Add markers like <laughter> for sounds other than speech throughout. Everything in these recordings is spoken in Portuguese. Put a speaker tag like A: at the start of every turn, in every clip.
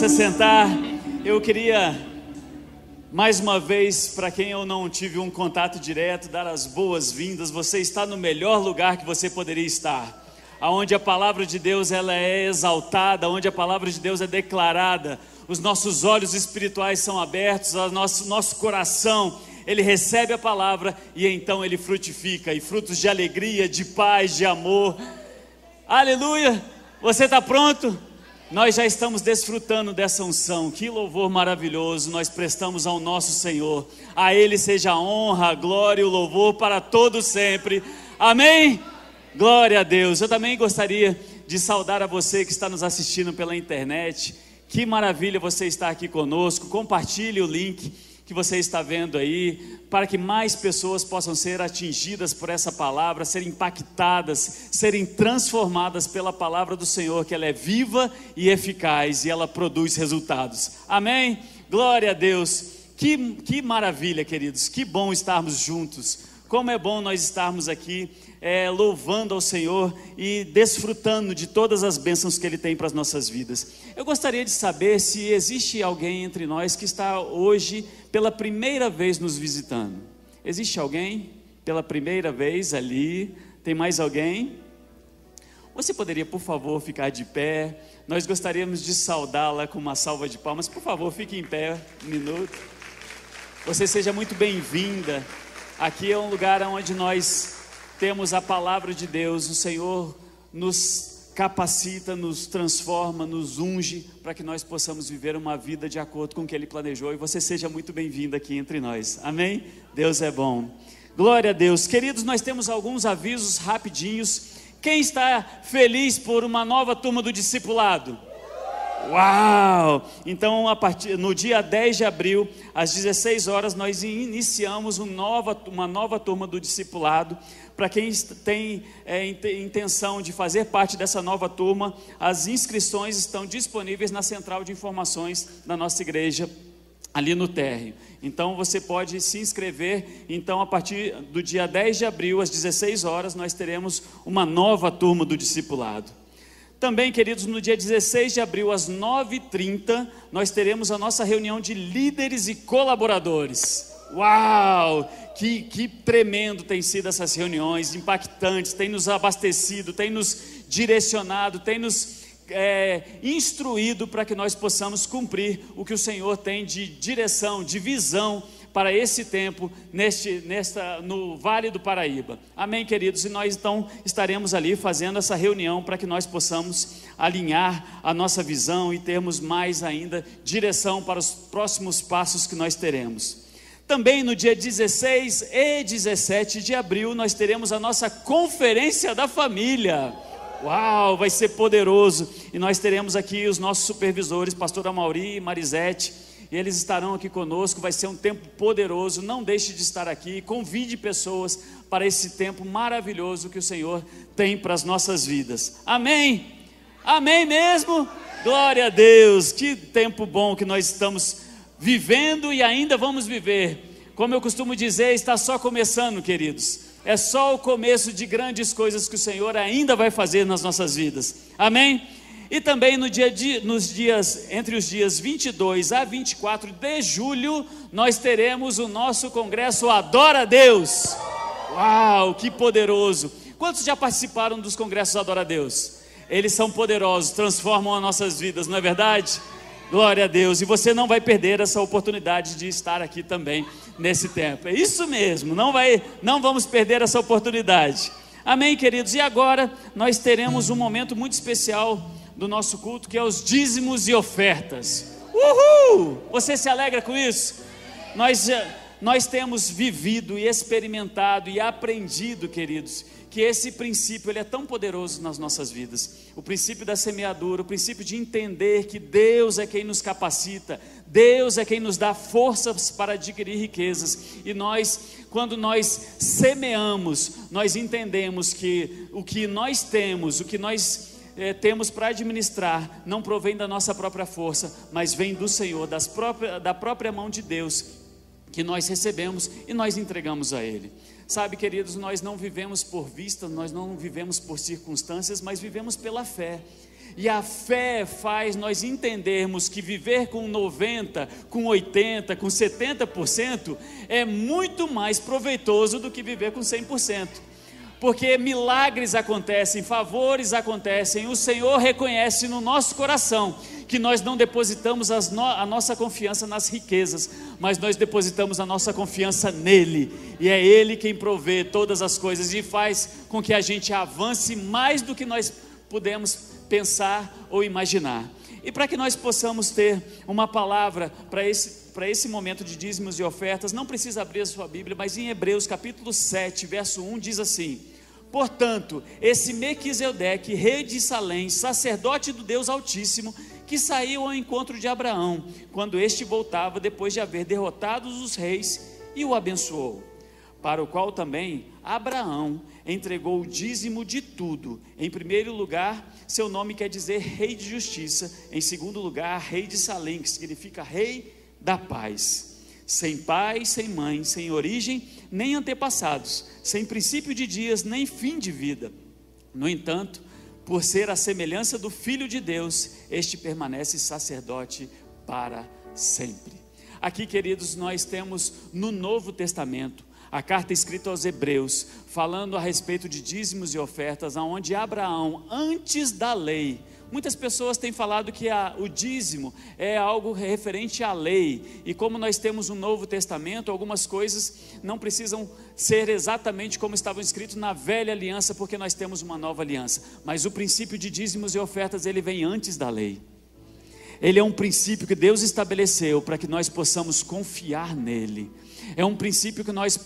A: se sentar. Eu queria mais uma vez, para quem eu não tive um contato direto, dar as boas-vindas. Você está no melhor lugar que você poderia estar. Aonde a palavra de Deus ela é exaltada, onde a palavra de Deus é declarada, os nossos olhos espirituais são abertos, o nosso, nosso coração, ele recebe a palavra e então ele frutifica, e frutos de alegria, de paz, de amor. Aleluia! Você está pronto? Nós já estamos desfrutando dessa unção, que louvor maravilhoso nós prestamos ao nosso Senhor. A Ele seja a honra, a glória e o louvor para todos sempre. Amém? Glória a Deus. Eu também gostaria de saudar a você que está nos assistindo pela internet. Que maravilha você estar aqui conosco. Compartilhe o link que você está vendo aí, para que mais pessoas possam ser atingidas por essa palavra, serem impactadas, serem transformadas pela palavra do Senhor, que ela é viva e eficaz e ela produz resultados. Amém? Glória a Deus. Que, que maravilha, queridos, que bom estarmos juntos. Como é bom nós estarmos aqui é, louvando ao Senhor e desfrutando de todas as bênçãos que Ele tem para as nossas vidas. Eu gostaria de saber se existe alguém entre nós que está hoje pela primeira vez nos visitando. Existe alguém pela primeira vez ali? Tem mais alguém? Você poderia, por favor, ficar de pé? Nós gostaríamos de saudá-la com uma salva de palmas. Por favor, fique em pé um minuto. Você seja muito bem-vinda. Aqui é um lugar onde nós temos a palavra de Deus, o Senhor nos capacita, nos transforma, nos unge para que nós possamos viver uma vida de acordo com o que Ele planejou. E você seja muito bem-vindo aqui entre nós. Amém? Deus é bom. Glória a Deus. Queridos, nós temos alguns avisos rapidinhos. Quem está feliz por uma nova turma do discipulado? Uau! Então, partir, no dia 10 de abril, às 16 horas, nós iniciamos uma nova, uma nova turma do discipulado. Para quem tem é, intenção de fazer parte dessa nova turma, as inscrições estão disponíveis na central de informações da nossa igreja, ali no térreo. Então você pode se inscrever. Então, a partir do dia 10 de abril, às 16 horas, nós teremos uma nova turma do discipulado. Também, queridos, no dia 16 de abril, às 9h30, nós teremos a nossa reunião de líderes e colaboradores. Uau! Que, que tremendo tem sido essas reuniões, impactantes, tem nos abastecido, tem nos direcionado, tem nos é, instruído para que nós possamos cumprir o que o Senhor tem de direção, de visão para esse tempo neste, nesta, no Vale do Paraíba. Amém, queridos? E nós então estaremos ali fazendo essa reunião para que nós possamos alinhar a nossa visão e termos mais ainda direção para os próximos passos que nós teremos. Também no dia 16 e 17 de abril nós teremos a nossa conferência da família. Uau, vai ser poderoso. E nós teremos aqui os nossos supervisores, pastora Mauri e Marisete, e eles estarão aqui conosco. Vai ser um tempo poderoso. Não deixe de estar aqui. Convide pessoas para esse tempo maravilhoso que o Senhor tem para as nossas vidas. Amém? Amém mesmo? Glória a Deus. Que tempo bom que nós estamos vivendo e ainda vamos viver. Como eu costumo dizer, está só começando, queridos. É só o começo de grandes coisas que o Senhor ainda vai fazer nas nossas vidas. Amém? E também no dia de, nos dias entre os dias 22 a 24 de julho, nós teremos o nosso congresso Adora Deus. Uau, que poderoso! Quantos já participaram dos congressos Adora Deus? Eles são poderosos, transformam as nossas vidas, não é verdade? Glória a Deus. E você não vai perder essa oportunidade de estar aqui também nesse tempo. É isso mesmo. Não vai, não vamos perder essa oportunidade. Amém, queridos. E agora nós teremos um momento muito especial do nosso culto, que é os dízimos e ofertas. Uhul! Você se alegra com isso? Nós nós temos vivido e experimentado e aprendido, queridos, que esse princípio ele é tão poderoso nas nossas vidas. O princípio da semeadura, o princípio de entender que Deus é quem nos capacita, Deus é quem nos dá forças para adquirir riquezas. E nós, quando nós semeamos, nós entendemos que o que nós temos, o que nós é, temos para administrar, não provém da nossa própria força, mas vem do Senhor, próprias, da própria mão de Deus, que nós recebemos e nós entregamos a Ele. Sabe, queridos, nós não vivemos por vista, nós não vivemos por circunstâncias, mas vivemos pela fé. E a fé faz nós entendermos que viver com 90, com 80, com 70% é muito mais proveitoso do que viver com 100%. Porque milagres acontecem, favores acontecem, o Senhor reconhece no nosso coração que nós não depositamos no, a nossa confiança nas riquezas, mas nós depositamos a nossa confiança nele, e é ele quem provê todas as coisas e faz com que a gente avance mais do que nós podemos pensar ou imaginar. E para que nós possamos ter uma palavra para esse, para esse momento de dízimos e ofertas, não precisa abrir a sua Bíblia, mas em Hebreus capítulo 7, verso 1 diz assim: Portanto, esse Mequisedeque, rei de Salém, sacerdote do Deus Altíssimo, que saiu ao encontro de Abraão, quando este voltava depois de haver derrotado os reis, e o abençoou. Para o qual também Abraão entregou o dízimo de tudo. Em primeiro lugar, seu nome quer dizer Rei de Justiça. Em segundo lugar, Rei de Salém, que significa Rei da Paz. Sem pai, sem mãe, sem origem, nem antepassados, sem princípio de dias, nem fim de vida. No entanto, por ser a semelhança do Filho de Deus, este permanece sacerdote para sempre. Aqui, queridos, nós temos no Novo Testamento a carta escrita aos Hebreus, falando a respeito de dízimos e ofertas, aonde Abraão, antes da lei, Muitas pessoas têm falado que a, o dízimo é algo referente à lei, e como nós temos um Novo Testamento, algumas coisas não precisam ser exatamente como estavam escritos na velha aliança, porque nós temos uma nova aliança. Mas o princípio de dízimos e ofertas, ele vem antes da lei. Ele é um princípio que Deus estabeleceu para que nós possamos confiar nele é um princípio que nós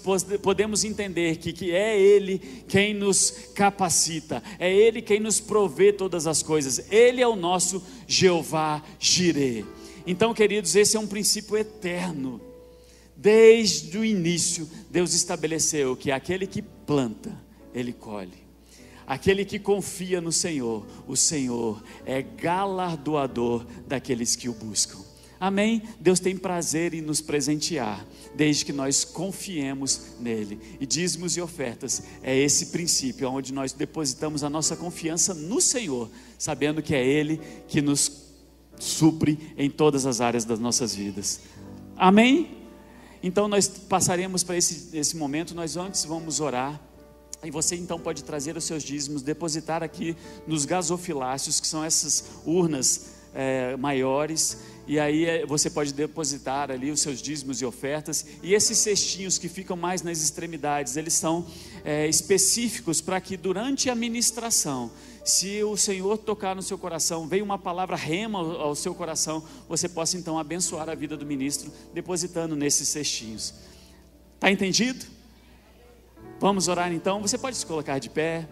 A: podemos entender que, que é Ele quem nos capacita, é Ele quem nos provê todas as coisas, Ele é o nosso Jeová Jireh. Então, queridos, esse é um princípio eterno. Desde o início, Deus estabeleceu que aquele que planta, ele colhe. Aquele que confia no Senhor, o Senhor é galardoador daqueles que o buscam. Amém? Deus tem prazer em nos presentear, desde que nós confiemos nele. E dízimos e ofertas é esse princípio, onde nós depositamos a nossa confiança no Senhor, sabendo que é Ele que nos supre em todas as áreas das nossas vidas. Amém? Então nós passaremos para esse, esse momento, nós antes vamos orar. E você então pode trazer os seus dízimos, depositar aqui nos gasofiláceos, que são essas urnas é, maiores e aí eh, você pode depositar ali os seus dízimos e ofertas. E esses cestinhos que ficam mais nas extremidades, eles são é, específicos para que durante a ministração, se o Senhor tocar no seu coração, veio uma palavra rema ao seu coração, você possa então abençoar a vida do ministro, depositando nesses cestinhos. Está entendido? Vamos orar então. Você pode se colocar de pé.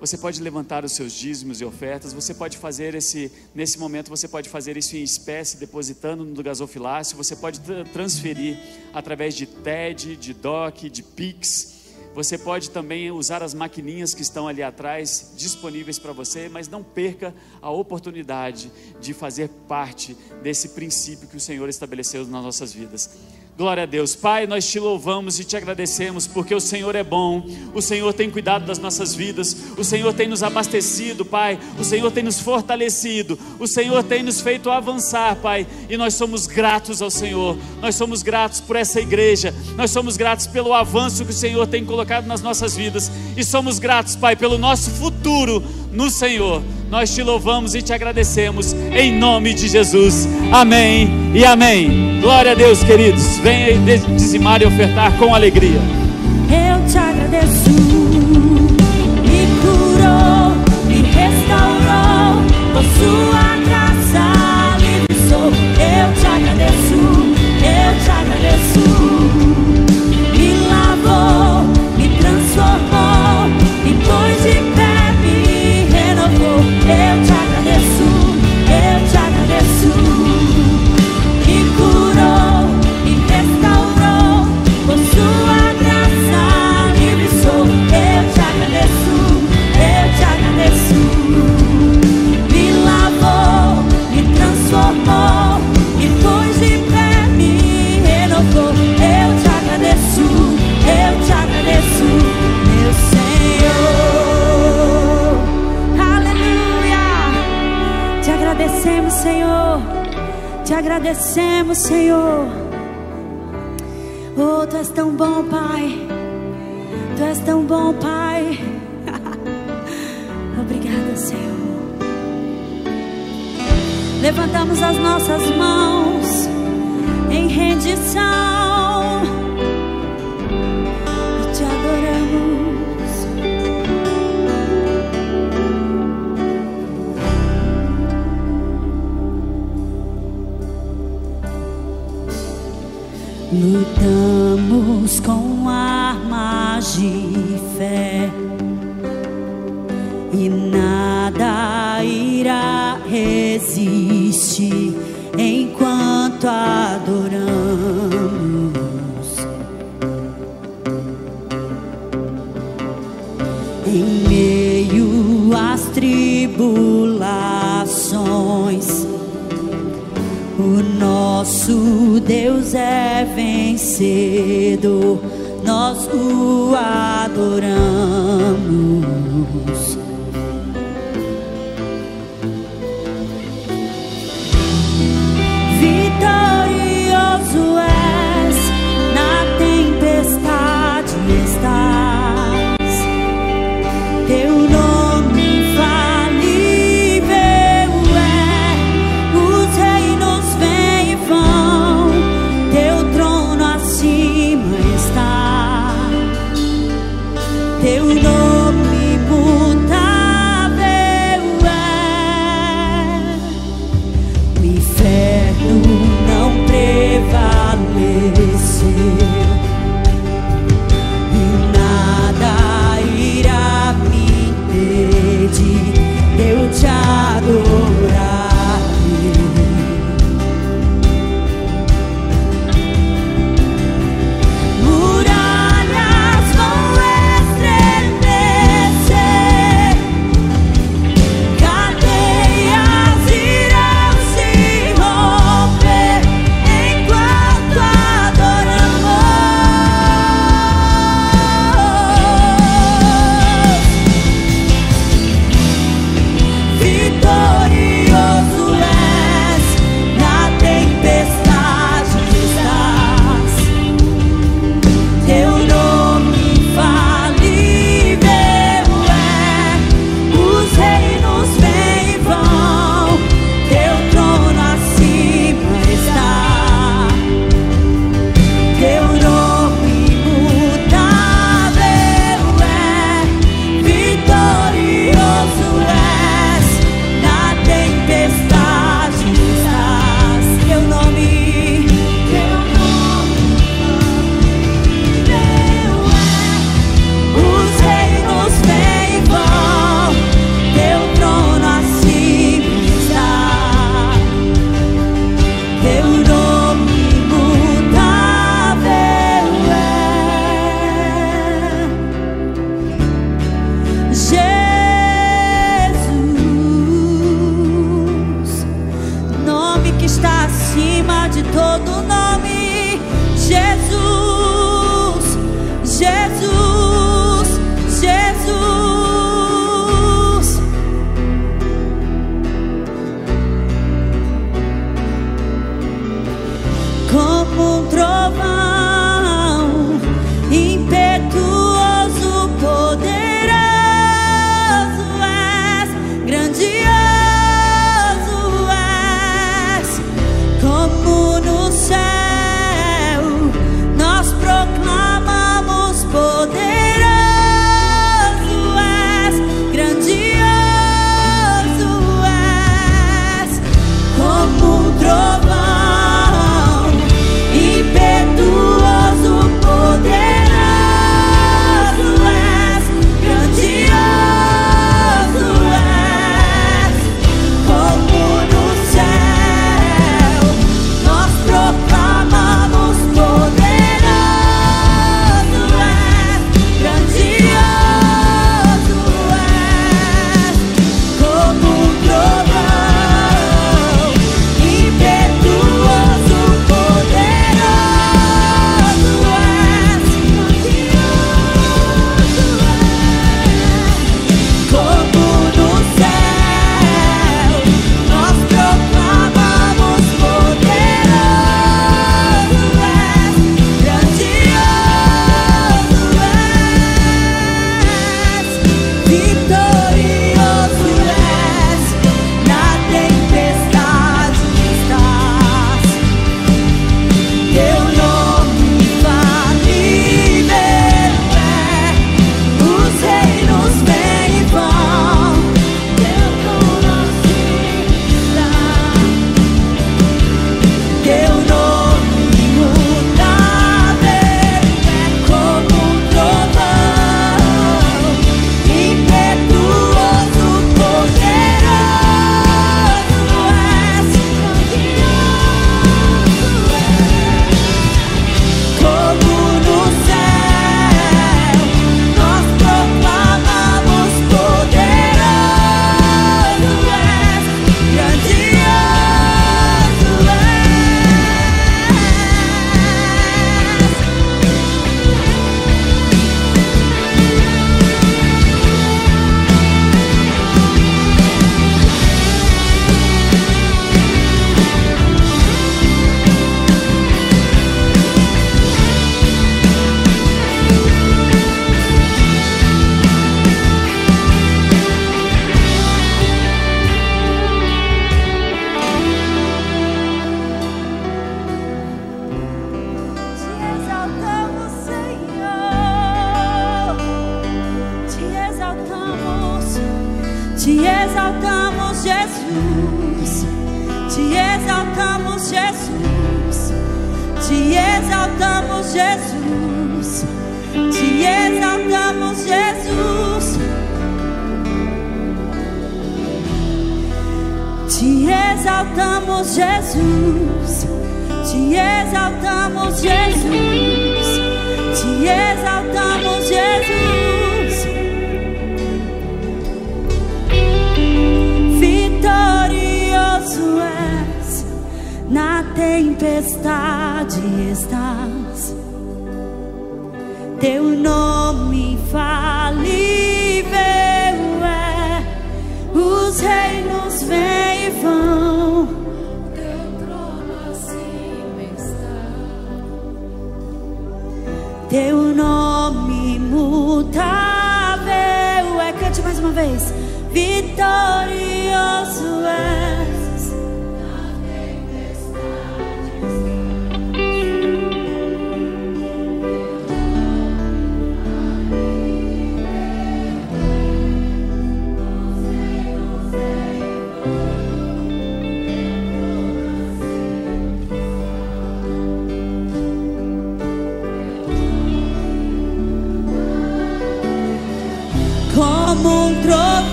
A: Você pode levantar os seus dízimos e ofertas, você pode fazer esse, nesse momento, você pode fazer isso em espécie, depositando no gasofilácio, você pode transferir através de TED, de DOC, de PIX. Você pode também usar as maquininhas que estão ali atrás, disponíveis para você, mas não perca a oportunidade de fazer parte desse princípio que o Senhor estabeleceu nas nossas vidas. Glória a Deus. Pai, nós te louvamos e te agradecemos porque o Senhor é bom, o Senhor tem cuidado das nossas vidas, o Senhor tem nos abastecido, Pai, o Senhor tem nos fortalecido, o Senhor tem nos feito avançar, Pai, e nós somos gratos ao Senhor, nós somos gratos por essa igreja, nós somos gratos pelo avanço que o Senhor tem colocado nas nossas vidas. E somos gratos, Pai, pelo nosso futuro no Senhor. Nós te louvamos e te agradecemos em nome de Jesus. Amém e amém. Glória a Deus, queridos. Venha dizimar e ofertar com alegria.
B: Eu te agradeço. Me curou, me restaurou. Com sua agradecemos, Senhor. Oh, tu és tão bom, Pai. Tu és tão bom, Pai. <laughs> Obrigada, Senhor. Levantamos as nossas mãos em rendição. Deus com armas de fé e nada irá resistir enquanto adoramos. Em meio às tribulações, o nosso Deus é vencer.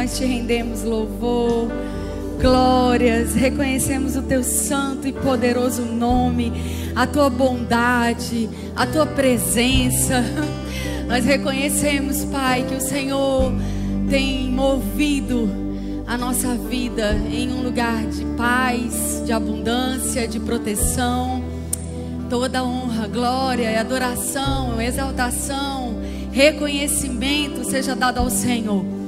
B: Nós te
C: rendemos louvor. Glórias, reconhecemos o teu santo e poderoso nome, a tua bondade, a tua presença. <laughs> Nós reconhecemos, Pai, que o Senhor tem movido a nossa vida em um lugar de paz, de abundância, de proteção. Toda honra, glória, adoração, exaltação, reconhecimento seja dado ao Senhor.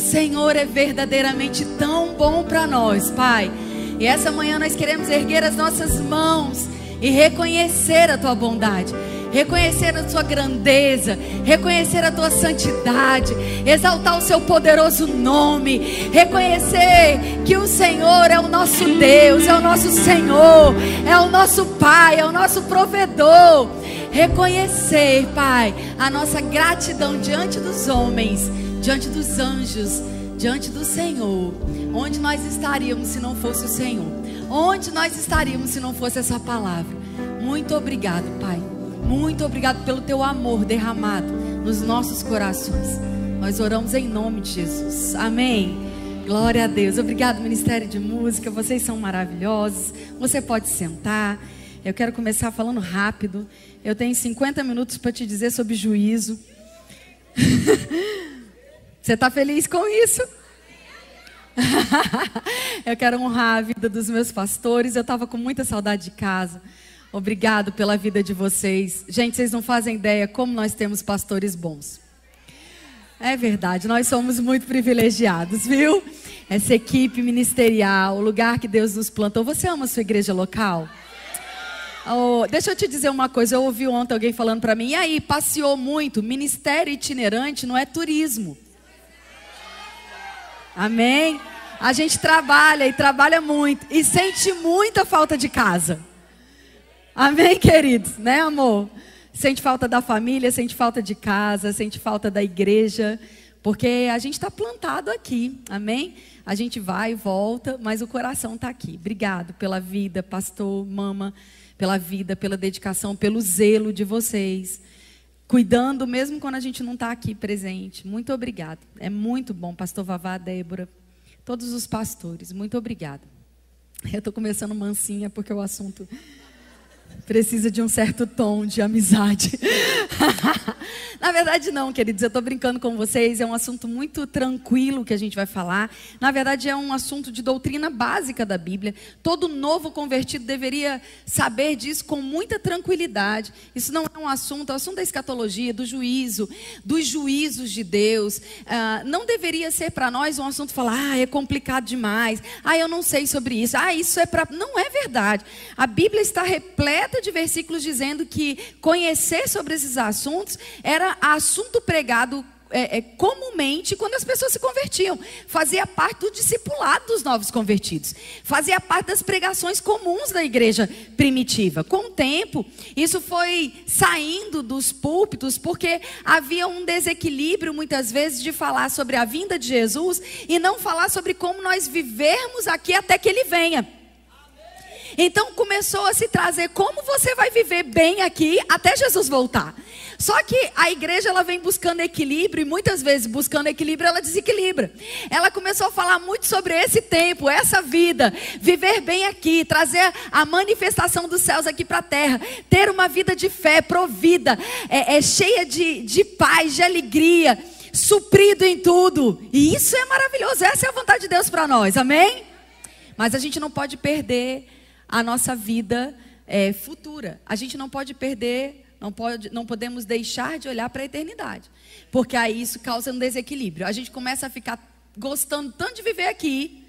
C: O Senhor é verdadeiramente tão bom para nós, Pai. E essa manhã nós queremos erguer as nossas mãos e reconhecer a tua bondade, reconhecer a tua grandeza, reconhecer a tua santidade, exaltar o seu poderoso nome, reconhecer que o Senhor é o nosso Deus, é o nosso Senhor, é o nosso Pai, é o nosso provedor. Reconhecer, Pai, a nossa gratidão diante dos homens, diante dos anjos, diante do Senhor. Onde nós estaríamos se não fosse o Senhor? Onde nós estaríamos se não fosse essa palavra? Muito obrigado, Pai. Muito obrigado pelo teu amor derramado nos nossos corações. Nós oramos em nome de Jesus. Amém. Glória a Deus. Obrigado, Ministério de Música. Vocês são maravilhosos. Você pode sentar. Eu quero começar falando rápido. Eu tenho 50 minutos para te dizer sobre juízo. <laughs> Você está feliz com isso? <laughs> eu quero honrar a vida dos meus pastores. Eu estava com muita saudade de casa. Obrigado pela vida de vocês. Gente, vocês não fazem ideia como nós temos pastores bons. É verdade, nós somos muito privilegiados, viu? Essa equipe ministerial, o lugar que Deus nos plantou. Você ama a sua igreja local? Oh, deixa eu te dizer uma coisa. Eu ouvi ontem alguém falando para mim. E aí, passeou muito. Ministério itinerante não é turismo. Amém? A gente trabalha e trabalha muito e sente muita falta de casa. Amém, queridos? Né, amor? Sente falta da família, sente falta de casa, sente falta da igreja, porque a gente está plantado aqui, amém? A gente vai e volta, mas o coração está aqui. Obrigado pela vida, pastor, mama, pela vida, pela dedicação, pelo zelo de vocês. Cuidando mesmo quando a gente não está aqui presente. Muito obrigado. É muito bom, pastor Vavá, Débora, todos os pastores. Muito obrigada. Eu estou começando mansinha porque o assunto precisa de um certo tom de amizade. <laughs> Na verdade, não, queridos, eu estou brincando com vocês. É um assunto muito tranquilo que a gente vai falar. Na verdade, é um assunto de doutrina básica da Bíblia. Todo novo convertido deveria saber disso com muita tranquilidade. Isso não é um assunto, é um assunto da escatologia, do juízo, dos juízos de Deus. Ah, não deveria ser para nós um assunto falar, ah, é complicado demais. Ah, eu não sei sobre isso. Ah, isso é para. Não é verdade. A Bíblia está repleta de versículos dizendo que conhecer sobre esses assuntos era assunto pregado é, é, comumente quando as pessoas se convertiam. Fazia parte do discipulado dos novos convertidos. Fazia parte das pregações comuns da igreja primitiva. Com o tempo, isso foi saindo dos púlpitos porque havia um desequilíbrio, muitas vezes, de falar sobre a vinda de Jesus e não falar sobre como nós vivermos aqui até que ele venha. Então começou a se trazer como você vai viver bem aqui até Jesus voltar. Só que a igreja ela vem buscando equilíbrio e muitas vezes buscando equilíbrio ela desequilibra. Ela começou a falar muito sobre esse tempo, essa vida, viver bem aqui, trazer a manifestação dos céus aqui para a terra, ter uma vida de fé provida, é, é cheia de, de paz, de alegria, suprido em tudo. E isso é maravilhoso. Essa é a vontade de Deus para nós. Amém? Mas a gente não pode perder a nossa vida é, futura. A gente não pode perder, não, pode, não podemos deixar de olhar para a eternidade. Porque aí isso causa um desequilíbrio. A gente começa a ficar gostando tanto de viver aqui,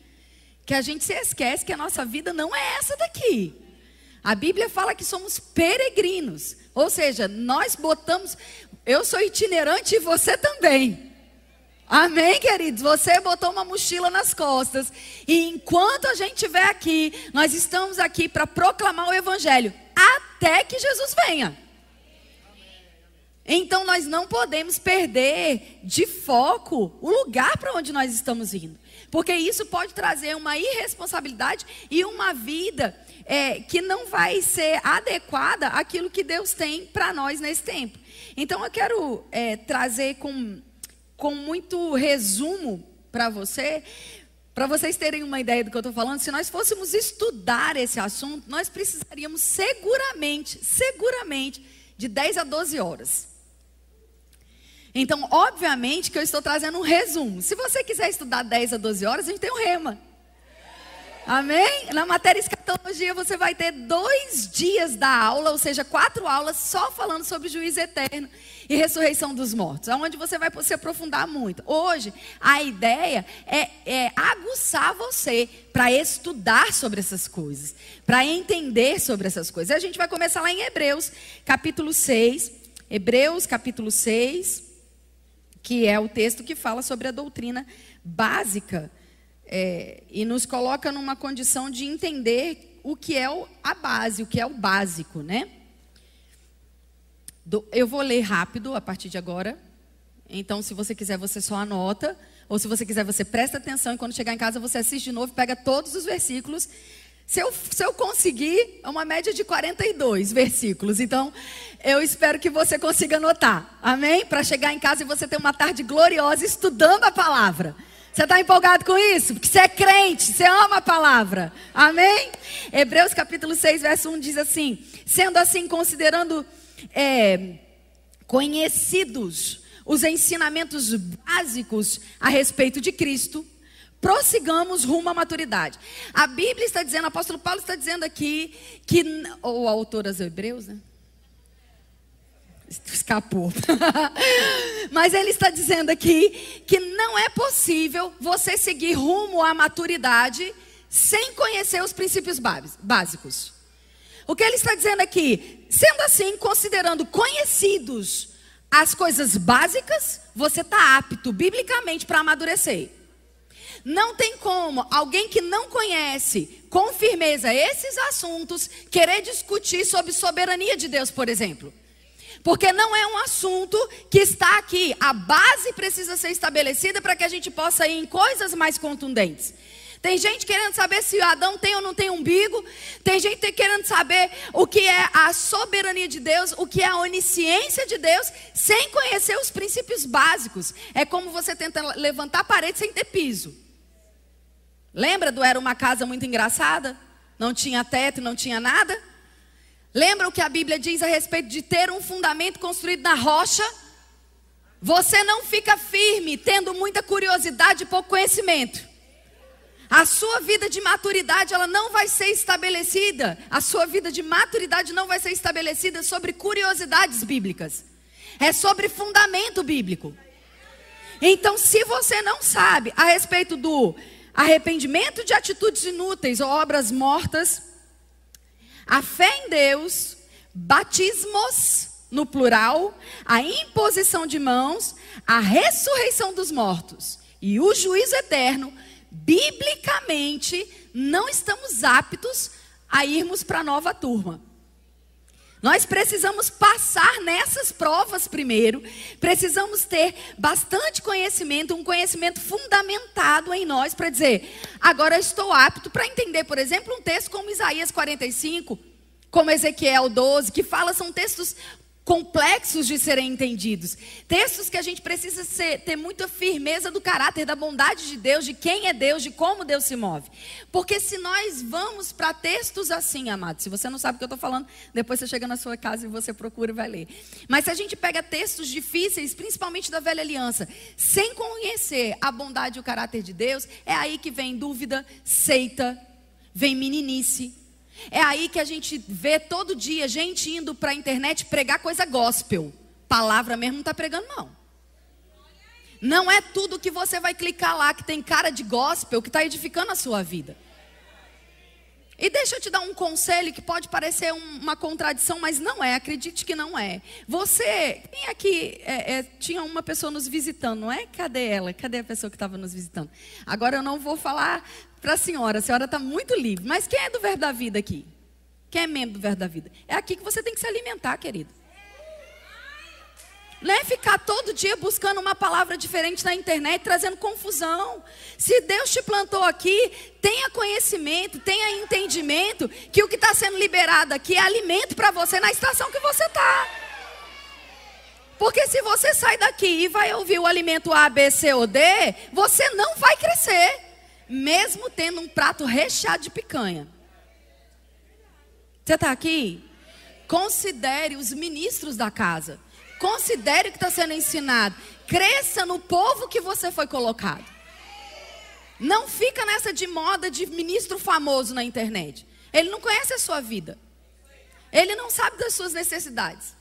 C: que a gente se esquece que a nossa vida não é essa daqui. A Bíblia fala que somos peregrinos. Ou seja, nós botamos. Eu sou itinerante e você também. Amém, queridos? Você botou uma mochila nas costas. E enquanto a gente estiver aqui, nós estamos aqui para proclamar o Evangelho até que Jesus venha. Então nós não podemos perder de foco o lugar para onde nós estamos indo. Porque isso pode trazer uma irresponsabilidade e uma vida é, que não vai ser adequada àquilo que Deus tem para nós nesse tempo. Então eu quero é, trazer com com muito resumo para você, para vocês terem uma ideia do que eu estou falando, se nós fôssemos estudar esse assunto, nós precisaríamos seguramente, seguramente, de 10 a 12 horas. Então, obviamente que eu estou trazendo um resumo. Se você quiser estudar 10 a 12 horas, a gente tem um rema. Amém? Na matéria escatologia você vai ter dois dias da aula, ou seja, quatro aulas só falando sobre juízo eterno e ressurreição dos mortos, aonde você vai se aprofundar muito. Hoje, a ideia é, é aguçar você para estudar sobre essas coisas, para entender sobre essas coisas. E a gente vai começar lá em Hebreus, capítulo 6. Hebreus, capítulo 6, que é o texto que fala sobre a doutrina básica é, e nos coloca numa condição de entender o que é a base, o que é o básico, né? Do, eu vou ler rápido a partir de agora. Então, se você quiser, você só anota. Ou se você quiser, você presta atenção e quando chegar em casa você assiste de novo, pega todos os versículos. Se eu, se eu conseguir, é uma média de 42 versículos. Então, eu espero que você consiga anotar. Amém? Para chegar em casa e você ter uma tarde gloriosa estudando a palavra. Você está empolgado com isso? Porque você é crente, você ama a palavra. Amém? Hebreus capítulo 6, verso 1 diz assim: Sendo assim, considerando é, conhecidos os ensinamentos básicos a respeito de Cristo, prossigamos rumo à maturidade. A Bíblia está dizendo, o apóstolo Paulo está dizendo aqui, que, ou autor aos Hebreus, né? Escapou. <laughs> Mas ele está dizendo aqui que não é possível você seguir rumo à maturidade sem conhecer os princípios básicos. O que ele está dizendo aqui? Sendo assim, considerando conhecidos as coisas básicas, você está apto biblicamente para amadurecer. Não tem como alguém que não conhece com firmeza esses assuntos querer discutir sobre soberania de Deus, por exemplo. Porque não é um assunto que está aqui. A base precisa ser estabelecida para que a gente possa ir em coisas mais contundentes. Tem gente querendo saber se Adão tem ou não tem umbigo. Tem gente querendo saber o que é a soberania de Deus, o que é a onisciência de Deus, sem conhecer os princípios básicos. É como você tenta levantar a parede sem ter piso. Lembra do era uma casa muito engraçada? Não tinha teto, não tinha nada? Lembra o que a Bíblia diz a respeito de ter um fundamento construído na rocha? Você não fica firme tendo muita curiosidade e pouco conhecimento. A sua vida de maturidade, ela não vai ser estabelecida. A sua vida de maturidade não vai ser estabelecida sobre curiosidades bíblicas. É sobre fundamento bíblico. Então, se você não sabe a respeito do arrependimento de atitudes inúteis ou obras mortas, a fé em Deus, batismos no plural, a imposição de mãos, a ressurreição dos mortos e o juízo eterno, biblicamente, não estamos aptos a irmos para a nova turma. Nós precisamos passar nessas provas primeiro, precisamos ter bastante conhecimento, um conhecimento fundamentado em nós para dizer, agora estou apto para entender, por exemplo, um texto como Isaías 45, como Ezequiel 12, que fala são textos complexos de serem entendidos. Textos que a gente precisa ser, ter muita firmeza do caráter, da bondade de Deus, de quem é Deus, de como Deus se move. Porque se nós vamos para textos assim, amado, se você não sabe o que eu estou falando, depois você chega na sua casa e você procura e vai ler. Mas se a gente pega textos difíceis, principalmente da velha aliança, sem conhecer a bondade e o caráter de Deus, é aí que vem dúvida, seita, vem meninice, é aí que a gente vê todo dia gente indo para a internet pregar coisa gospel. Palavra mesmo não está pregando, não. Não é tudo que você vai clicar lá que tem cara de gospel que está edificando a sua vida. E deixa eu te dar um conselho que pode parecer uma contradição, mas não é, acredite que não é. Você, quem aqui é, é, tinha uma pessoa nos visitando, não é? Cadê ela? Cadê a pessoa que estava nos visitando? Agora eu não vou falar para a senhora, a senhora está muito livre. Mas quem é do Verbo da Vida aqui? Quem é membro do Verbo da Vida? É aqui que você tem que se alimentar, querido. Não é ficar todo dia buscando uma palavra diferente na internet, trazendo confusão. Se Deus te plantou aqui, tenha conhecimento, tenha entendimento que o que está sendo liberado aqui é alimento para você na estação que você está. Porque se você sai daqui e vai ouvir o alimento A, B, C ou D, você não vai crescer mesmo tendo um prato recheado de picanha. Você está aqui? Considere os ministros da casa. Considere o que está sendo ensinado. Cresça no povo que você foi colocado. Não fica nessa de moda de ministro famoso na internet. Ele não conhece a sua vida. Ele não sabe das suas necessidades.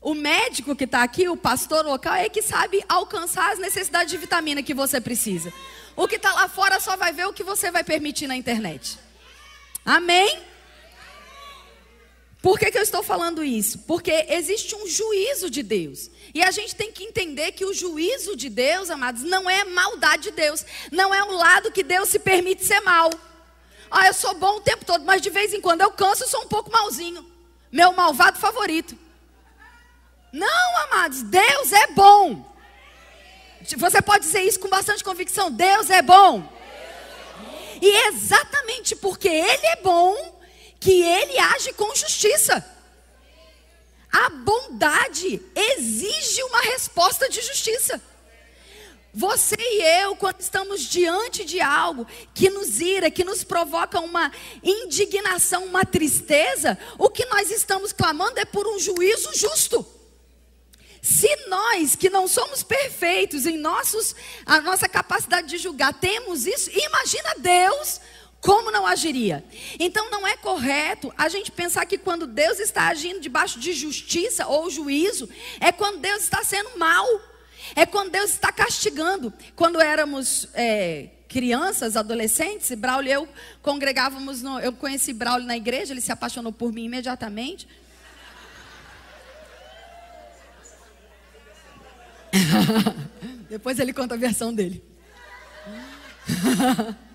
C: O médico que está aqui, o pastor local, é que sabe alcançar as necessidades de vitamina que você precisa. O que está lá fora só vai ver o que você vai permitir na internet. Amém? Por que, que eu estou falando isso? Porque existe um juízo de Deus. E a gente tem que entender que o juízo de Deus, amados, não é maldade de Deus. Não é um lado que Deus se permite ser mal. Ah, eu sou bom o tempo todo, mas de vez em quando eu canso e sou um pouco malzinho. Meu malvado favorito. Não, amados, Deus é bom. Você pode dizer isso com bastante convicção: Deus é bom. E é exatamente porque Ele é bom que Ele age com justiça. A bondade exige uma resposta de justiça. Você e eu, quando estamos diante de algo que nos ira, que nos provoca uma indignação, uma tristeza, o que nós estamos clamando é por um juízo justo. Se nós que não somos perfeitos em nossos, a nossa capacidade de julgar temos isso, imagina Deus como não agiria? Então não é correto a gente pensar que quando Deus está agindo debaixo de justiça ou juízo, é quando Deus está sendo mal, é quando Deus está castigando. Quando éramos é, crianças, adolescentes, Braulio e eu congregávamos, no, eu conheci Braulio na igreja, ele se apaixonou por mim imediatamente. <laughs> Depois ele conta a versão dele. <laughs>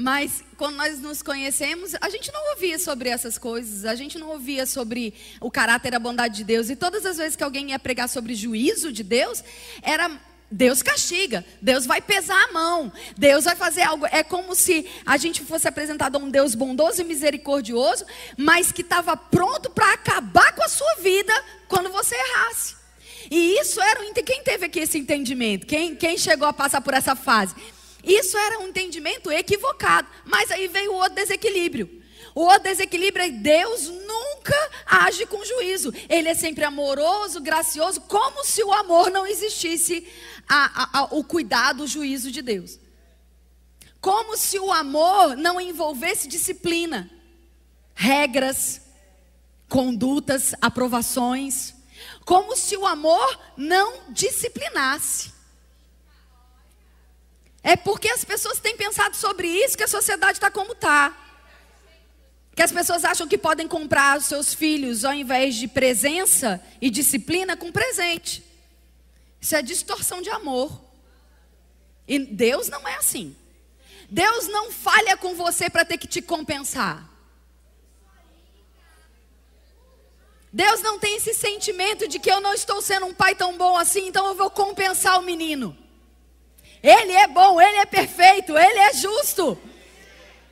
C: Mas quando nós nos conhecemos, a gente não ouvia sobre essas coisas, a gente não ouvia sobre o caráter e a bondade de Deus. E todas as vezes que alguém ia pregar sobre juízo de Deus, era Deus castiga, Deus vai pesar a mão, Deus vai fazer algo. É como se a gente fosse apresentado a um Deus bondoso e misericordioso, mas que estava pronto para acabar com a sua vida quando você errasse. E isso era. Quem teve aqui esse entendimento? Quem, quem chegou a passar por essa fase? Isso era um entendimento equivocado. Mas aí veio o outro desequilíbrio. O outro desequilíbrio é Deus nunca age com juízo. Ele é sempre amoroso, gracioso, como se o amor não existisse, a, a, a, o cuidado, o juízo de Deus. Como se o amor não envolvesse disciplina, regras, condutas, aprovações. Como se o amor não disciplinasse. É porque as pessoas têm pensado sobre isso que a sociedade está como está. Que as pessoas acham que podem comprar os seus filhos, ao invés de presença e disciplina, com presente. Isso é distorção de amor. E Deus não é assim. Deus não falha com você para ter que te compensar. Deus não tem esse sentimento de que eu não estou sendo um pai tão bom assim, então eu vou compensar o menino. Ele é bom, ele é perfeito, ele é justo.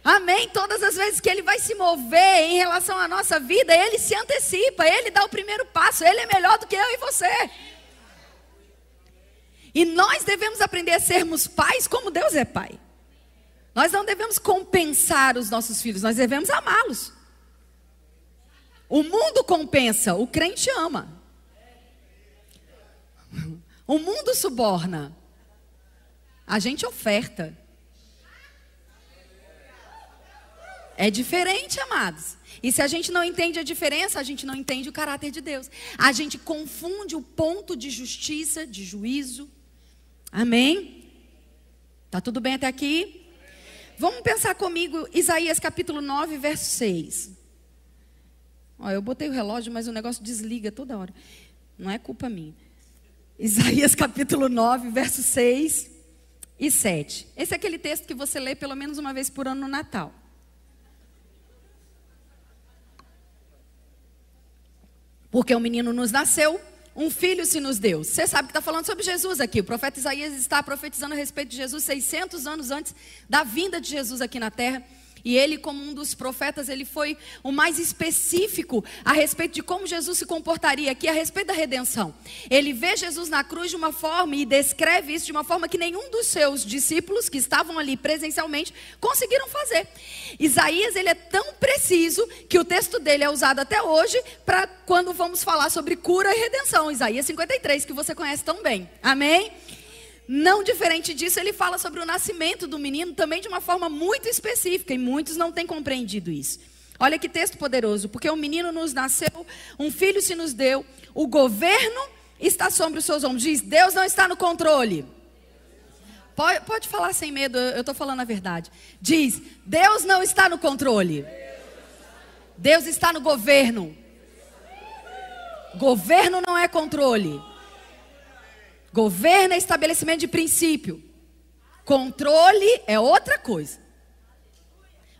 C: Amém? Todas as vezes que ele vai se mover em relação à nossa vida, ele se antecipa, ele dá o primeiro passo, ele é melhor do que eu e você. E nós devemos aprender a sermos pais como Deus é pai. Nós não devemos compensar os nossos filhos, nós devemos amá-los. O mundo compensa, o crente ama. O mundo suborna, a gente oferta. É diferente, amados. E se a gente não entende a diferença, a gente não entende o caráter de Deus. A gente confunde o ponto de justiça, de juízo. Amém? Tá tudo bem até aqui? Vamos pensar comigo Isaías capítulo 9, verso 6. Ó, eu botei o relógio, mas o negócio desliga toda hora. Não é culpa minha. Isaías capítulo 9, verso 6 e 7. Esse é aquele texto que você lê pelo menos uma vez por ano no Natal. Porque o menino nos nasceu, um filho se nos deu. Você sabe que está falando sobre Jesus aqui. O profeta Isaías está profetizando a respeito de Jesus 600 anos antes da vinda de Jesus aqui na terra. E ele, como um dos profetas, ele foi o mais específico a respeito de como Jesus se comportaria aqui, a respeito da redenção. Ele vê Jesus na cruz de uma forma e descreve isso de uma forma que nenhum dos seus discípulos que estavam ali presencialmente conseguiram fazer. Isaías, ele é tão preciso que o texto dele é usado até hoje para quando vamos falar sobre cura e redenção. Isaías 53, que você conhece tão bem. Amém? Não diferente disso, ele fala sobre o nascimento do menino também de uma forma muito específica, e muitos não têm compreendido isso. Olha que texto poderoso, porque o menino nos nasceu, um filho se nos deu, o governo está sobre os seus ombros. Diz: Deus não está no controle. Pode, pode falar sem medo, eu estou falando a verdade. Diz: Deus não está no controle. Deus está no governo. Governo não é controle. Governo é estabelecimento de princípio. Controle é outra coisa.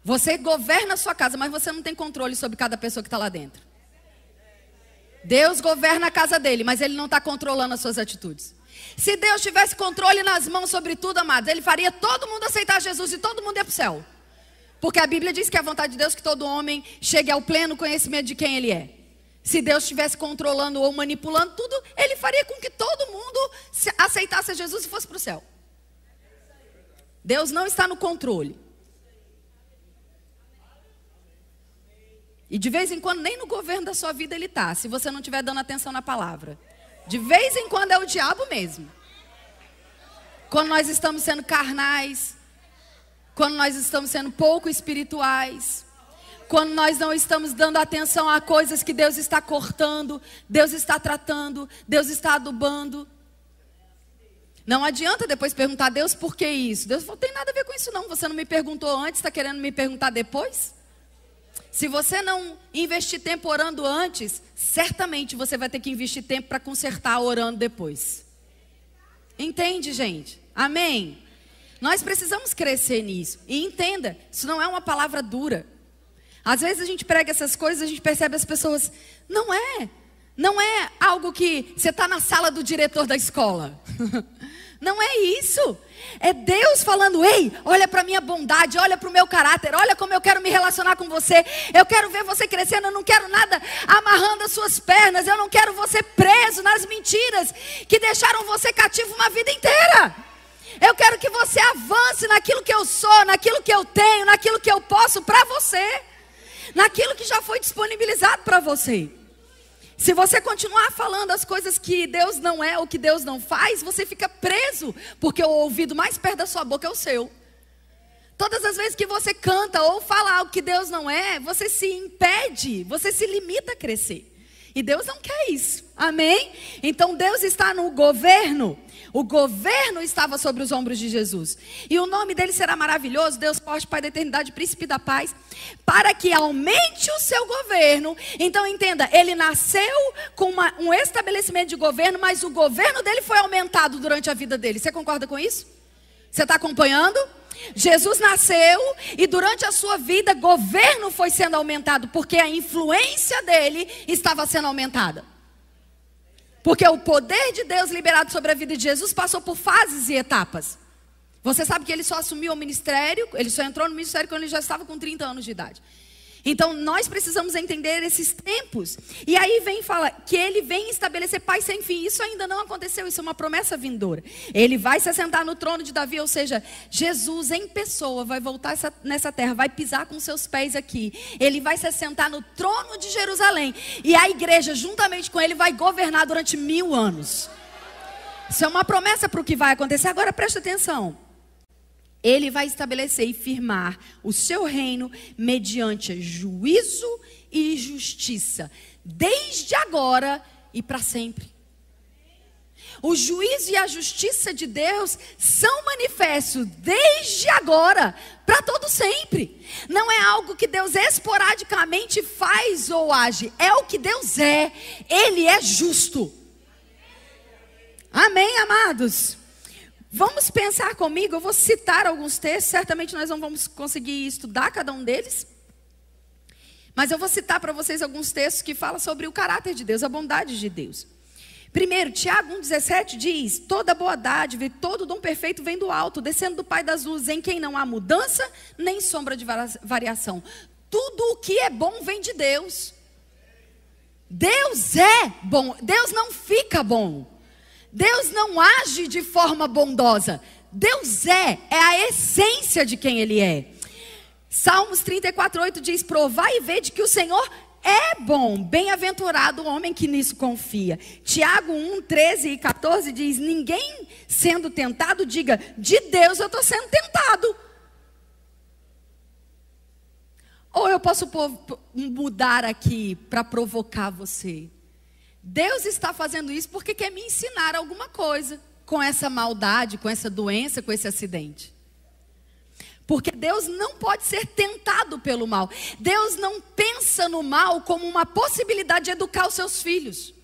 C: Você governa a sua casa, mas você não tem controle sobre cada pessoa que está lá dentro. Deus governa a casa dele, mas ele não está controlando as suas atitudes. Se Deus tivesse controle nas mãos sobre tudo, amados, ele faria todo mundo aceitar Jesus e todo mundo ir para o céu. Porque a Bíblia diz que é a vontade de Deus que todo homem chegue ao pleno conhecimento de quem ele é. Se Deus estivesse controlando ou manipulando tudo, Ele faria com que todo mundo aceitasse Jesus e fosse para o céu. Deus não está no controle. E de vez em quando, nem no governo da sua vida ele está, se você não estiver dando atenção na palavra. De vez em quando é o diabo mesmo. Quando nós estamos sendo carnais, quando nós estamos sendo pouco espirituais, quando nós não estamos dando atenção a coisas que Deus está cortando, Deus está tratando, Deus está adubando. Não adianta depois perguntar a Deus por que isso. Deus não tem nada a ver com isso, não. Você não me perguntou antes, está querendo me perguntar depois? Se você não investir tempo orando antes, certamente você vai ter que investir tempo para consertar orando depois. Entende, gente? Amém? Nós precisamos crescer nisso. E entenda, isso não é uma palavra dura. Às vezes a gente prega essas coisas, a gente percebe as pessoas, não é. Não é algo que você está na sala do diretor da escola. <laughs> Não é isso. É Deus falando: ei, olha para minha bondade, olha para o meu caráter, olha como eu quero me relacionar com você. Eu quero ver você crescendo, eu não quero nada amarrando as suas pernas, eu não quero você preso nas mentiras que deixaram você cativo uma vida inteira. Eu quero que você avance naquilo que eu sou, naquilo que eu tenho, naquilo que eu posso para você, naquilo que já foi disponibilizado para você. Se você continuar falando as coisas que Deus não é ou que Deus não faz, você fica preso, porque o ouvido mais perto da sua boca é o seu. Todas as vezes que você canta ou fala algo que Deus não é, você se impede, você se limita a crescer. E Deus não quer isso. Amém? Então Deus está no governo. O governo estava sobre os ombros de Jesus. E o nome dele será maravilhoso, Deus forte, Pai da eternidade, príncipe da paz, para que aumente o seu governo. Então entenda, ele nasceu com uma, um estabelecimento de governo, mas o governo dele foi aumentado durante a vida dele. Você concorda com isso? Você está acompanhando? Jesus nasceu e durante a sua vida, governo foi sendo aumentado, porque a influência dele estava sendo aumentada. Porque o poder de Deus liberado sobre a vida de Jesus passou por fases e etapas. Você sabe que ele só assumiu o ministério, ele só entrou no ministério quando ele já estava com 30 anos de idade. Então nós precisamos entender esses tempos. E aí vem fala que ele vem estabelecer paz sem fim. Isso ainda não aconteceu, isso é uma promessa vindoura. Ele vai se assentar no trono de Davi, ou seja, Jesus em pessoa vai voltar essa, nessa terra, vai pisar com seus pés aqui. Ele vai se assentar no trono de Jerusalém. E a igreja, juntamente com ele, vai governar durante mil anos. Isso é uma promessa para o que vai acontecer. Agora preste atenção. Ele vai estabelecer e firmar o seu reino mediante juízo e justiça, desde agora e para sempre. O juízo e a justiça de Deus são manifestos desde agora para todo sempre. Não é algo que Deus esporadicamente faz ou age, é o que Deus é. Ele é justo. Amém, amados. Vamos pensar comigo, eu vou citar alguns textos, certamente nós não vamos conseguir estudar cada um deles. Mas eu vou citar para vocês alguns textos que falam sobre o caráter de Deus, a bondade de Deus. Primeiro, Tiago 1,17 diz: Toda boa dádiva e todo dom perfeito vem do alto, descendo do Pai das luzes, em quem não há mudança nem sombra de variação. Tudo o que é bom vem de Deus. Deus é bom, Deus não fica bom. Deus não age de forma bondosa. Deus é, é a essência de quem Ele é. Salmos 34, 8 diz: Provai e vede que o Senhor é bom, bem-aventurado o homem que nisso confia. Tiago 1, 13 e 14 diz: Ninguém sendo tentado, diga, de Deus eu estou sendo tentado. Ou eu posso mudar aqui para provocar você. Deus está fazendo isso porque quer me ensinar alguma coisa com essa maldade, com essa doença, com esse acidente. Porque Deus não pode ser tentado pelo mal. Deus não pensa no mal como uma possibilidade de educar os seus filhos.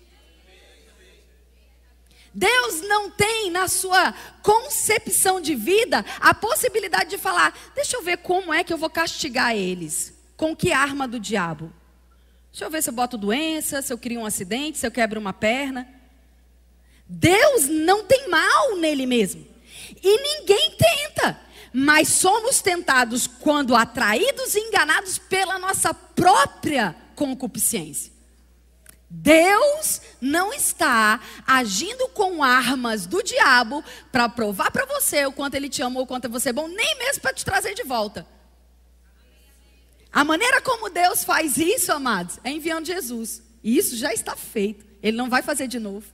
C: Deus não tem na sua concepção de vida a possibilidade de falar: deixa eu ver como é que eu vou castigar eles. Com que arma do diabo? Deixa eu ver se eu boto doença, se eu crio um acidente, se eu quebro uma perna. Deus não tem mal nele mesmo. E ninguém tenta. Mas somos tentados quando atraídos e enganados pela nossa própria concupiscência. Deus não está agindo com armas do diabo para provar para você o quanto ele te ama ou o quanto você é bom, nem mesmo para te trazer de volta. A maneira como Deus faz isso, amados, é enviando Jesus. E isso já está feito. Ele não vai fazer de novo.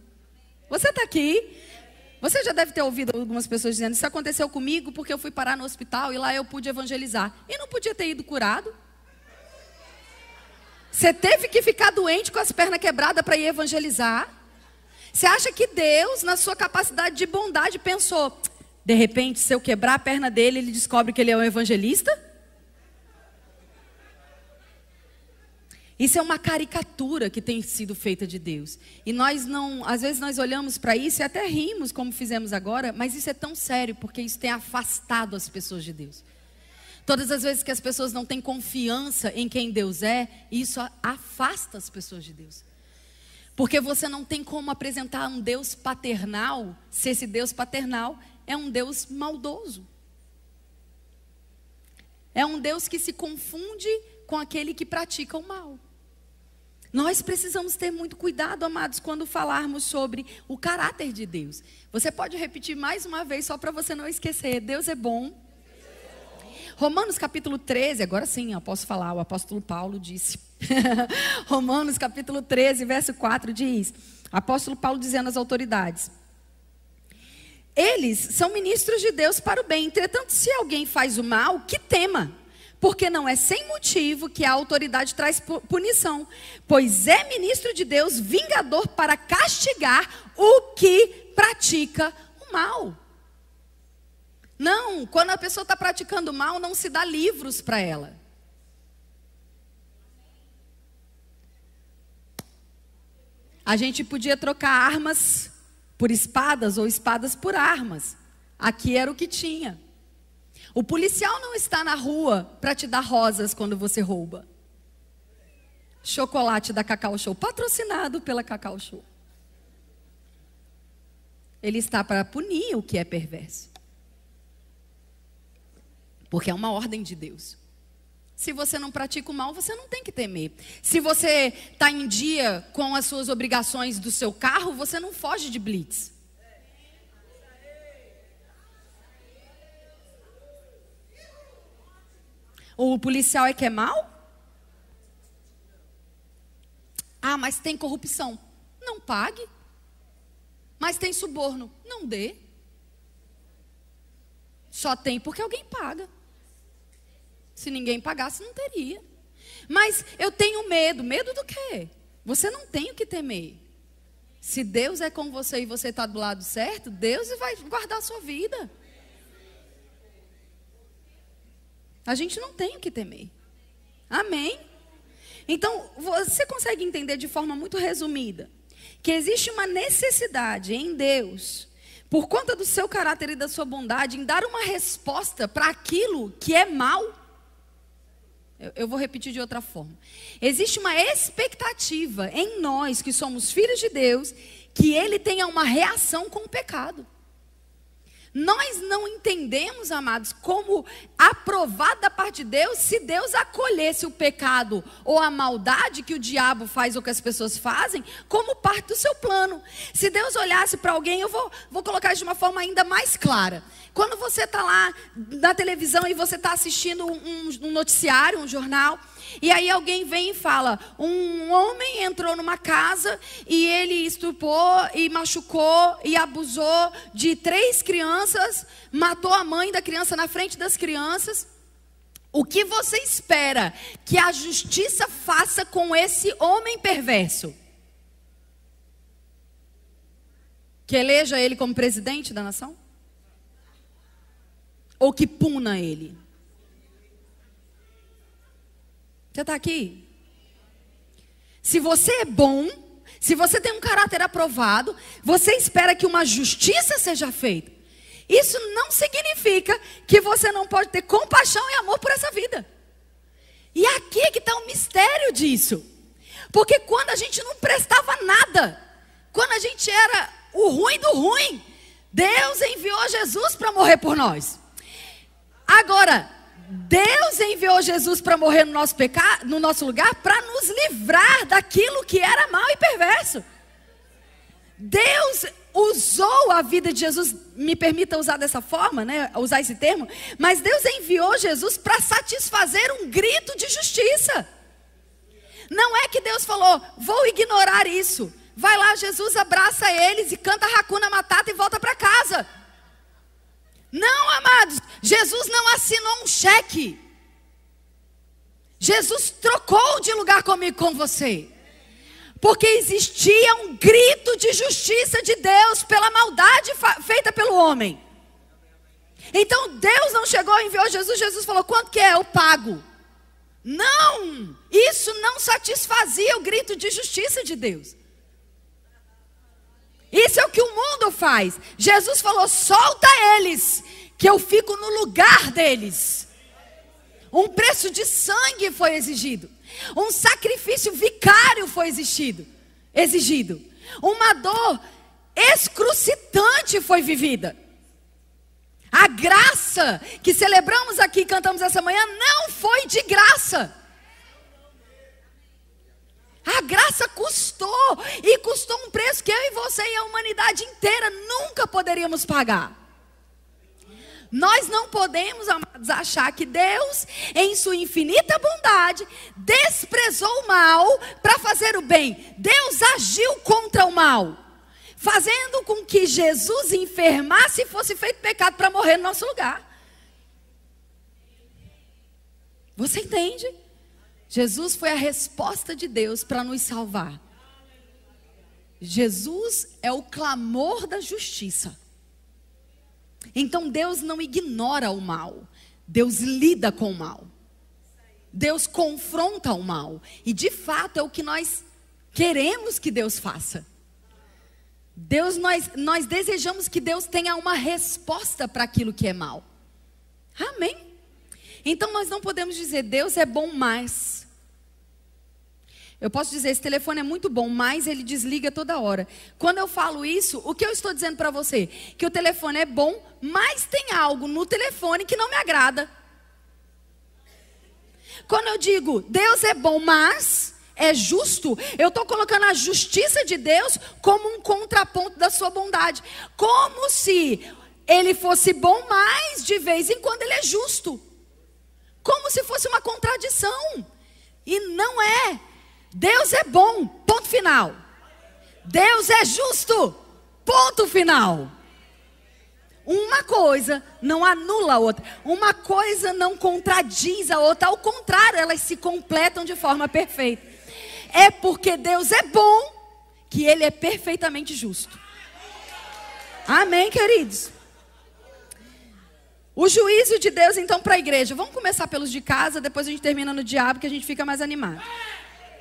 C: Você está aqui. Você já deve ter ouvido algumas pessoas dizendo: Isso aconteceu comigo porque eu fui parar no hospital e lá eu pude evangelizar. E não podia ter ido curado. Você teve que ficar doente com as pernas quebradas para ir evangelizar. Você acha que Deus, na sua capacidade de bondade, pensou: de repente, se eu quebrar a perna dele, ele descobre que ele é um evangelista? Isso é uma caricatura que tem sido feita de Deus. E nós não, às vezes nós olhamos para isso e até rimos como fizemos agora, mas isso é tão sério porque isso tem afastado as pessoas de Deus. Todas as vezes que as pessoas não têm confiança em quem Deus é, isso afasta as pessoas de Deus. Porque você não tem como apresentar um Deus paternal se esse Deus paternal é um Deus maldoso. É um Deus que se confunde com aquele que pratica o mal. Nós precisamos ter muito cuidado, amados, quando falarmos sobre o caráter de Deus. Você pode repetir mais uma vez, só para você não esquecer: Deus é bom. Romanos capítulo 13, agora sim, eu posso falar, o apóstolo Paulo disse. <laughs> Romanos capítulo 13, verso 4 diz: Apóstolo Paulo dizendo às autoridades: Eles são ministros de Deus para o bem, entretanto, se alguém faz o mal, que tema porque não é sem motivo que a autoridade traz punição, pois é ministro de Deus, vingador para castigar o que pratica o mal. Não, quando a pessoa está praticando mal, não se dá livros para ela. A gente podia trocar armas por espadas ou espadas por armas. Aqui era o que tinha. O policial não está na rua para te dar rosas quando você rouba. Chocolate da Cacau Show, patrocinado pela Cacau Show. Ele está para punir o que é perverso. Porque é uma ordem de Deus. Se você não pratica o mal, você não tem que temer. Se você está em dia com as suas obrigações do seu carro, você não foge de blitz. O policial é que é mal? Ah, mas tem corrupção. Não pague. Mas tem suborno. Não dê. Só tem porque alguém paga. Se ninguém pagasse, não teria. Mas eu tenho medo. Medo do quê? Você não tem o que temer. Se Deus é com você e você está do lado certo, Deus vai guardar a sua vida. A gente não tem o que temer. Amém? Então, você consegue entender de forma muito resumida que existe uma necessidade em Deus, por conta do seu caráter e da sua bondade, em dar uma resposta para aquilo que é mal. Eu, eu, vou repetir de outra forma. Existe uma expectativa em nós, que somos filhos de Deus, que Ele tenha uma reação com o pecado. Nós não entendemos, amados, como aprovado da parte de Deus se Deus acolhesse o pecado ou a maldade que o diabo faz ou que as pessoas fazem como parte do seu plano. Se Deus olhasse para alguém, eu vou, vou colocar de uma forma ainda mais clara. Quando você está lá na televisão e você está assistindo um, um noticiário, um jornal, e aí alguém vem e fala: um homem entrou numa casa e ele estupou e machucou e abusou de três crianças, matou a mãe da criança na frente das crianças. O que você espera que a justiça faça com esse homem perverso? Que eleja ele como presidente da nação? Ou que puna ele? Você está aqui? Se você é bom, se você tem um caráter aprovado, você espera que uma justiça seja feita. Isso não significa que você não pode ter compaixão e amor por essa vida. E aqui é que está o mistério disso. Porque quando a gente não prestava nada, quando a gente era o ruim do ruim, Deus enviou Jesus para morrer por nós. Agora, Deus enviou Jesus para morrer no nosso pecado, no nosso lugar, para nos livrar daquilo que era mal e perverso. Deus usou a vida de Jesus, me permita usar dessa forma, né, usar esse termo, mas Deus enviou Jesus para satisfazer um grito de justiça. Não é que Deus falou, vou ignorar isso, Vai lá, Jesus abraça eles e canta Hakuna Matata e volta para casa. Não, amados, Jesus não assinou um cheque. Jesus trocou de lugar comigo com você. Porque existia um grito de justiça de Deus pela maldade feita pelo homem. Então Deus não chegou e enviou Jesus, Jesus falou: quanto que é? Eu pago. Não! Isso não satisfazia o grito de justiça de Deus. Isso é o que o mundo faz. Jesus falou: solta eles, que eu fico no lugar deles. Um preço de sangue foi exigido. Um sacrifício vicário foi exigido. Exigido. Uma dor excrucitante foi vivida. A graça que celebramos aqui, cantamos essa manhã, não foi de graça. A graça custou e custou um preço que eu e você e a humanidade inteira nunca poderíamos pagar. Nós não podemos, amados, achar que Deus, em sua infinita bondade, desprezou o mal para fazer o bem. Deus agiu contra o mal, fazendo com que Jesus enfermasse e fosse feito pecado para morrer no nosso lugar. Você entende? Jesus foi a resposta de Deus para nos salvar. Jesus é o clamor da justiça. Então Deus não ignora o mal, Deus lida com o mal. Deus confronta o mal. E de fato é o que nós queremos que Deus faça. Deus, nós, nós desejamos que Deus tenha uma resposta para aquilo que é mal. Amém? Então nós não podemos dizer Deus é bom mais. Eu posso dizer, esse telefone é muito bom, mas ele desliga toda hora. Quando eu falo isso, o que eu estou dizendo para você? Que o telefone é bom, mas tem algo no telefone que não me agrada. Quando eu digo, Deus é bom, mas é justo, eu estou colocando a justiça de Deus como um contraponto da sua bondade. Como se ele fosse bom, mas de vez em quando ele é justo. Como se fosse uma contradição. E não é. Deus é bom, ponto final. Deus é justo, ponto final. Uma coisa não anula a outra, uma coisa não contradiz a outra, ao contrário, elas se completam de forma perfeita. É porque Deus é bom que Ele é perfeitamente justo. Amém, queridos? O juízo de Deus, então, para a igreja. Vamos começar pelos de casa, depois a gente termina no diabo, que a gente fica mais animado.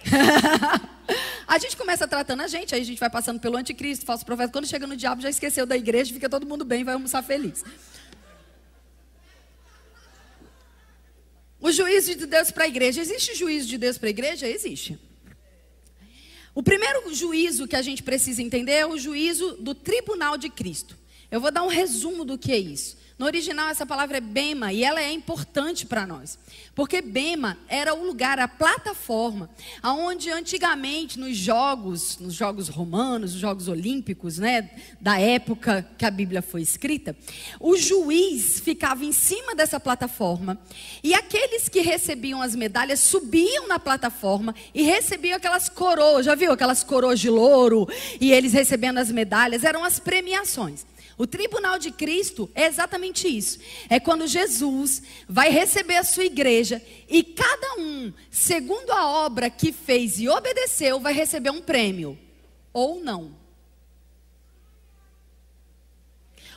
C: <laughs> a gente começa tratando a gente, aí a gente vai passando pelo anticristo, falso profeta. Quando chega no diabo, já esqueceu da igreja, fica todo mundo bem, vai almoçar feliz. O juízo de Deus para a igreja. Existe juízo de Deus para a igreja? Existe. O primeiro juízo que a gente precisa entender é o juízo do tribunal de Cristo. Eu vou dar um resumo do que é isso. No original, essa palavra é bema e ela é importante para nós. Porque bema era o lugar, a plataforma, aonde antigamente nos jogos, nos jogos romanos, nos jogos olímpicos, né, da época que a Bíblia foi escrita, o juiz ficava em cima dessa plataforma e aqueles que recebiam as medalhas subiam na plataforma e recebiam aquelas coroas, já viu aquelas coroas de louro e eles recebendo as medalhas, eram as premiações. O tribunal de Cristo é exatamente isso. É quando Jesus vai receber a sua igreja e cada um, segundo a obra que fez e obedeceu, vai receber um prêmio ou não.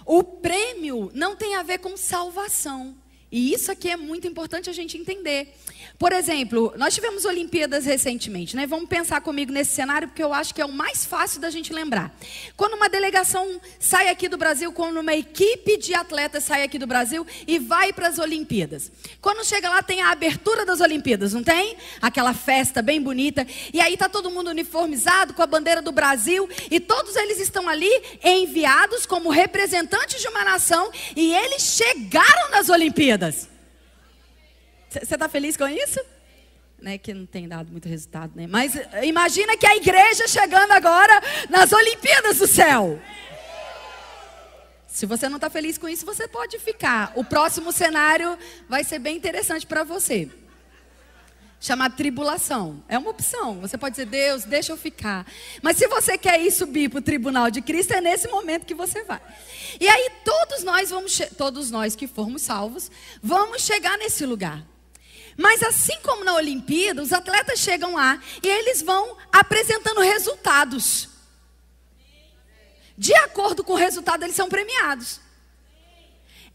C: O prêmio não tem a ver com salvação. E isso aqui é muito importante a gente entender. Por exemplo, nós tivemos Olimpíadas recentemente, né? Vamos pensar comigo nesse cenário, porque eu acho que é o mais fácil da gente lembrar. Quando uma delegação sai aqui do Brasil, quando uma equipe de atletas sai aqui do Brasil e vai para as Olimpíadas. Quando chega lá, tem a abertura das Olimpíadas, não tem? Aquela festa bem bonita. E aí tá todo mundo uniformizado com a bandeira do Brasil. E todos eles estão ali enviados como representantes de uma nação. E eles chegaram nas Olimpíadas. Você está feliz com isso? Né, que não tem dado muito resultado, né? Mas eh, imagina que a igreja chegando agora nas Olimpíadas do céu. Se você não está feliz com isso, você pode ficar. O próximo cenário vai ser bem interessante para você. Chamado tribulação. É uma opção. Você pode dizer, Deus, deixa eu ficar. Mas se você quer ir subir para o tribunal de Cristo, é nesse momento que você vai. E aí todos nós vamos, todos nós que formos salvos, vamos chegar nesse lugar. Mas assim como na Olimpíada, os atletas chegam lá e eles vão apresentando resultados. De acordo com o resultado, eles são premiados.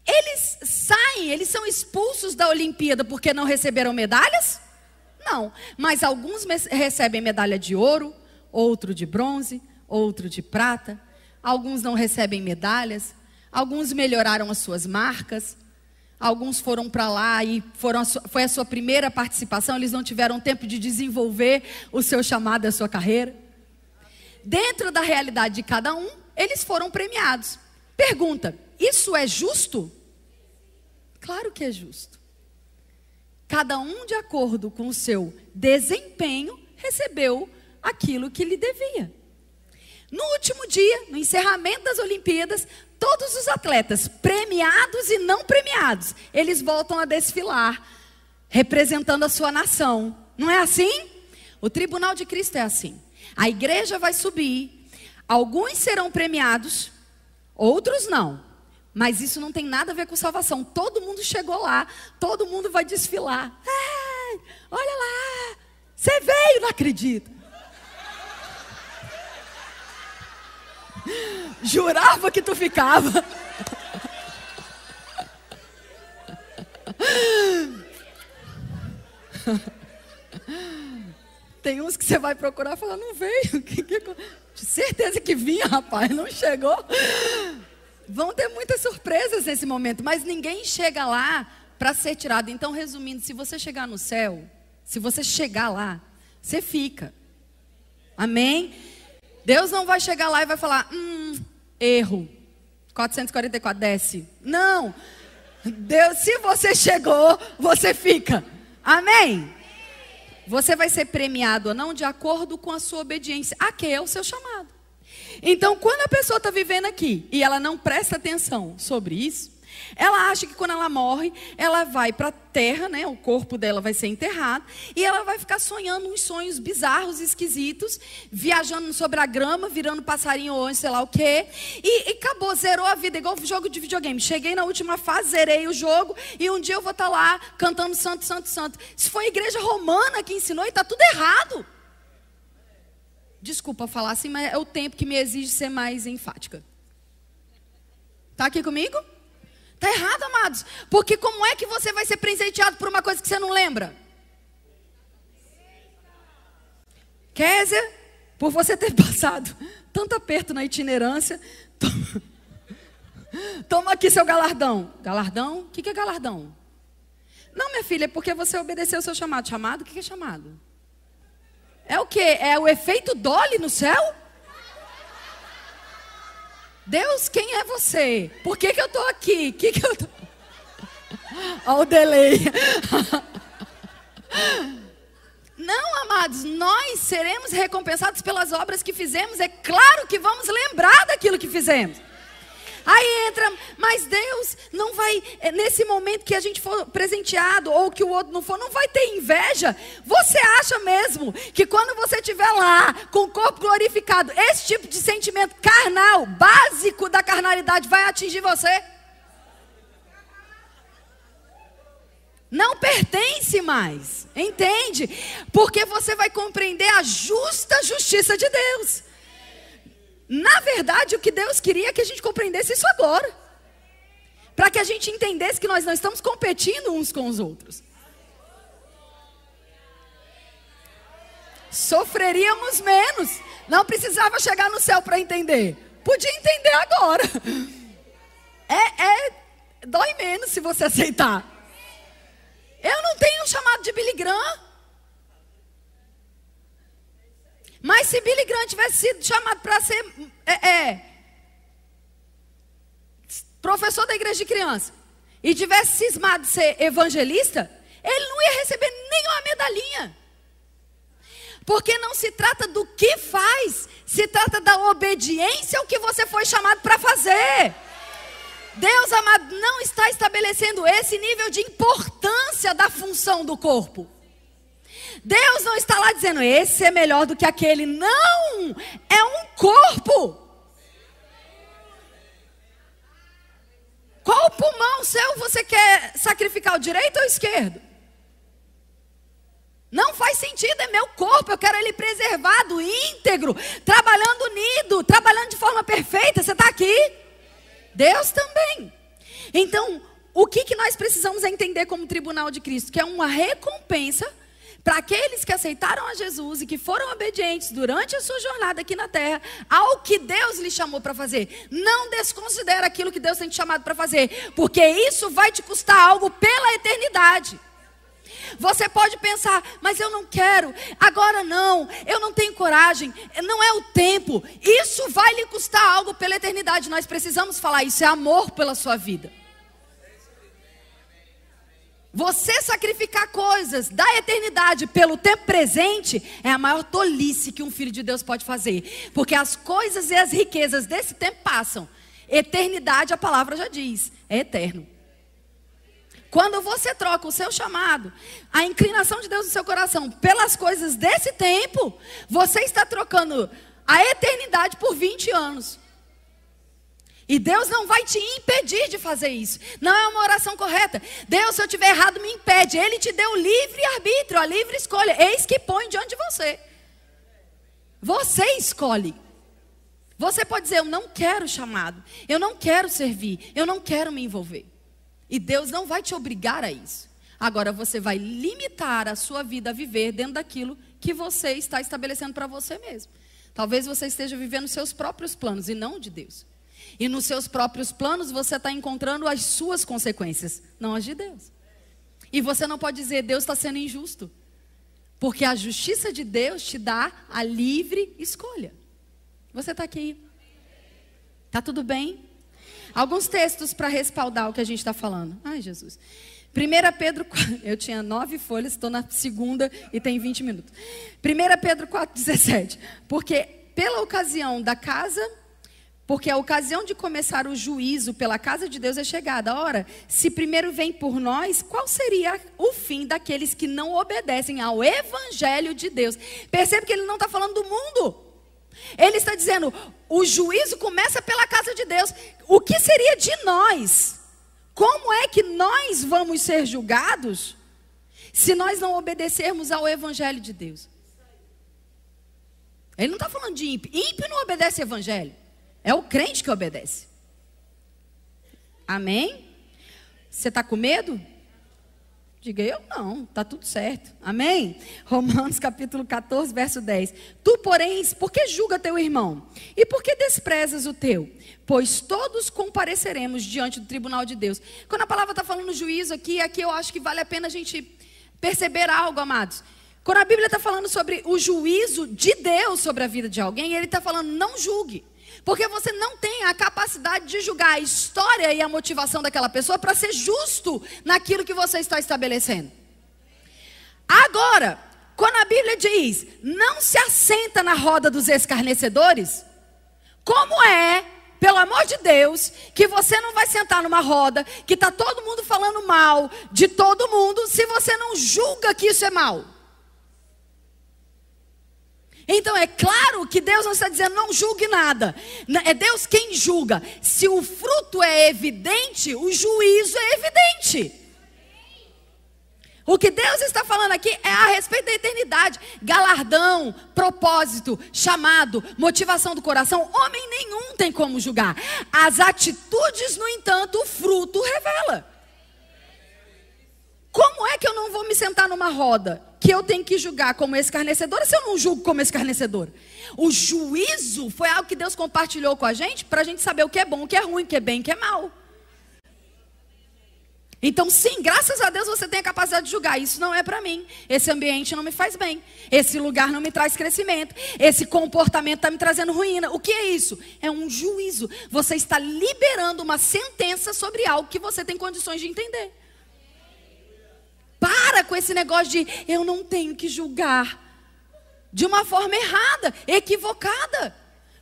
C: Eles saem, eles são expulsos da Olimpíada porque não receberam medalhas? Não, mas alguns recebem medalha de ouro, outro de bronze, outro de prata. Alguns não recebem medalhas, alguns melhoraram as suas marcas. Alguns foram para lá e foram a sua, foi a sua primeira participação, eles não tiveram tempo de desenvolver o seu chamado, a sua carreira. Dentro da realidade de cada um, eles foram premiados. Pergunta: isso é justo? Claro que é justo. Cada um, de acordo com o seu desempenho, recebeu aquilo que lhe devia. No último dia, no encerramento das Olimpíadas, todos os atletas, premiados e não premiados, eles voltam a desfilar, representando a sua nação. Não é assim? O tribunal de Cristo é assim. A igreja vai subir, alguns serão premiados, outros não. Mas isso não tem nada a ver com salvação. Todo mundo chegou lá, todo mundo vai desfilar. Ei, olha lá, você veio, não acredito. Jurava que tu ficava. Tem uns que você vai procurar e falar, não veio. <laughs> De certeza que vinha, rapaz, não chegou. Vão ter muitas surpresas nesse momento, mas ninguém chega lá para ser tirado. Então, resumindo, se você chegar no céu, se você chegar lá, você fica. Amém? Deus não vai chegar lá e vai falar: hum, erro. 444, desce. Não. Deus, se você chegou, você fica. Amém? Você vai ser premiado ou não de acordo com a sua obediência. Aqui é o seu chamado. Então, quando a pessoa está vivendo aqui e ela não presta atenção sobre isso, ela acha que quando ela morre, ela vai para a terra, né? O corpo dela vai ser enterrado e ela vai ficar sonhando uns sonhos bizarros, esquisitos, viajando sobre a grama, virando passarinho ou sei lá o quê. E, e acabou, zerou a vida, igual jogo de videogame. Cheguei na última fase, zerei o jogo e um dia eu vou estar tá lá cantando santo, santo, santo. Se foi a igreja romana que ensinou e está tudo errado. Desculpa falar assim, mas é o tempo que me exige ser mais enfática. Está aqui comigo? Está errado, amados. Porque como é que você vai ser presenteado por uma coisa que você não lembra? Kézia, por você ter <laughs> passado tanto aperto na itinerância, toma, toma aqui seu galardão. Galardão? O que, que é galardão? Não, minha filha, é porque você obedeceu o seu chamado. Chamado? O que, que é chamado? É o que? É o efeito Dolly no céu? Deus, quem é você? Por que, que eu estou aqui? Que que eu tô... <laughs> Olha o delay. <laughs> Não, amados, nós seremos recompensados pelas obras que fizemos. É claro que vamos lembrar daquilo que fizemos. Aí entra, mas Deus não vai, é, nesse momento que a gente for presenteado, ou que o outro não for, não vai ter inveja. Você acha mesmo que quando você estiver lá, com o corpo glorificado, esse tipo de sentimento carnal, básico da carnalidade, vai atingir você? Não pertence mais, entende? Porque você vai compreender a justa justiça de Deus. Na verdade, o que Deus queria é que a gente compreendesse isso agora. Para que a gente entendesse que nós não estamos competindo uns com os outros. Sofreríamos menos. Não precisava chegar no céu para entender. Podia entender agora. É, é, dói menos se você aceitar. Eu não tenho um chamado de Billy Graham. Mas se Billy Graham tivesse sido chamado para ser é, é, professor da igreja de criança e tivesse cismado de ser evangelista, ele não ia receber nenhuma medalhinha. Porque não se trata do que faz, se trata da obediência ao que você foi chamado para fazer. Deus amado não está estabelecendo esse nível de importância da função do corpo. Deus não está lá dizendo, esse é melhor do que aquele. Não! É um corpo. Qual pulmão seu você quer sacrificar, o direito ou o esquerdo? Não faz sentido, é meu corpo, eu quero ele preservado, íntegro, trabalhando unido, trabalhando de forma perfeita. Você está aqui? Deus também. Então, o que, que nós precisamos entender como tribunal de Cristo? Que é uma recompensa para aqueles que aceitaram a Jesus e que foram obedientes durante a sua jornada aqui na terra ao que Deus lhe chamou para fazer. Não desconsidere aquilo que Deus tem te chamado para fazer, porque isso vai te custar algo pela eternidade. Você pode pensar, mas eu não quero, agora não, eu não tenho coragem, não é o tempo. Isso vai lhe custar algo pela eternidade. Nós precisamos falar isso, é amor pela sua vida. Você sacrificar coisas da eternidade pelo tempo presente é a maior tolice que um filho de Deus pode fazer. Porque as coisas e as riquezas desse tempo passam. Eternidade, a palavra já diz, é eterno. Quando você troca o seu chamado, a inclinação de Deus no seu coração pelas coisas desse tempo, você está trocando a eternidade por 20 anos. E Deus não vai te impedir de fazer isso. Não é uma oração correta. Deus, se eu tiver errado, me impede. Ele te deu livre arbítrio, a livre escolha. Eis que põe diante de você. Você escolhe. Você pode dizer: Eu não quero chamado. Eu não quero servir. Eu não quero me envolver. E Deus não vai te obrigar a isso. Agora você vai limitar a sua vida a viver dentro daquilo que você está estabelecendo para você mesmo. Talvez você esteja vivendo seus próprios planos e não de Deus. E nos seus próprios planos você está encontrando as suas consequências, não as de Deus. E você não pode dizer, Deus está sendo injusto. Porque a justiça de Deus te dá a livre escolha. Você está aqui. Está tudo bem? Alguns textos para respaldar o que a gente está falando. Ai, Jesus. 1 Pedro, <laughs> eu tinha nove folhas, estou na segunda e tem 20 minutos. 1 Pedro 4,17. Porque pela ocasião da casa porque a ocasião de começar o juízo pela casa de Deus é chegada. Ora, se primeiro vem por nós, qual seria o fim daqueles que não obedecem ao evangelho de Deus? Percebe que ele não está falando do mundo. Ele está dizendo: o juízo começa pela casa de Deus. O que seria de nós? Como é que nós vamos ser julgados se nós não obedecermos ao evangelho de Deus? Ele não está falando de ímpio. Ímpio não obedece ao evangelho. É o crente que obedece. Amém? Você está com medo? Diga eu não, está tudo certo. Amém? Romanos <laughs> capítulo 14, verso 10. Tu, porém, por que julga teu irmão? E por que desprezas o teu? Pois todos compareceremos diante do tribunal de Deus. Quando a palavra está falando juízo aqui, aqui eu acho que vale a pena a gente perceber algo, amados. Quando a Bíblia está falando sobre o juízo de Deus sobre a vida de alguém, ele está falando não julgue. Porque você não tem a capacidade de julgar a história e a motivação daquela pessoa para ser justo naquilo que você está estabelecendo. Agora, quando a Bíblia diz, não se assenta na roda dos escarnecedores, como é, pelo amor de Deus, que você não vai sentar numa roda que está todo mundo falando mal de todo mundo, se você não julga que isso é mal? Então é claro que Deus não está dizendo não julgue nada. É Deus quem julga. Se o fruto é evidente, o juízo é evidente. O que Deus está falando aqui é a respeito da eternidade. Galardão, propósito, chamado, motivação do coração. Homem nenhum tem como julgar. As atitudes, no entanto, o fruto revela. Como é que eu não vou me sentar numa roda que eu tenho que julgar como escarnecedora se eu não julgo como escarnecedora? O juízo foi algo que Deus compartilhou com a gente para a gente saber o que é bom, o que é ruim, o que é bem, o que é mal. Então, sim, graças a Deus você tem a capacidade de julgar. Isso não é para mim. Esse ambiente não me faz bem. Esse lugar não me traz crescimento. Esse comportamento está me trazendo ruína. O que é isso? É um juízo. Você está liberando uma sentença sobre algo que você tem condições de entender. Para com esse negócio de eu não tenho que julgar. De uma forma errada, equivocada.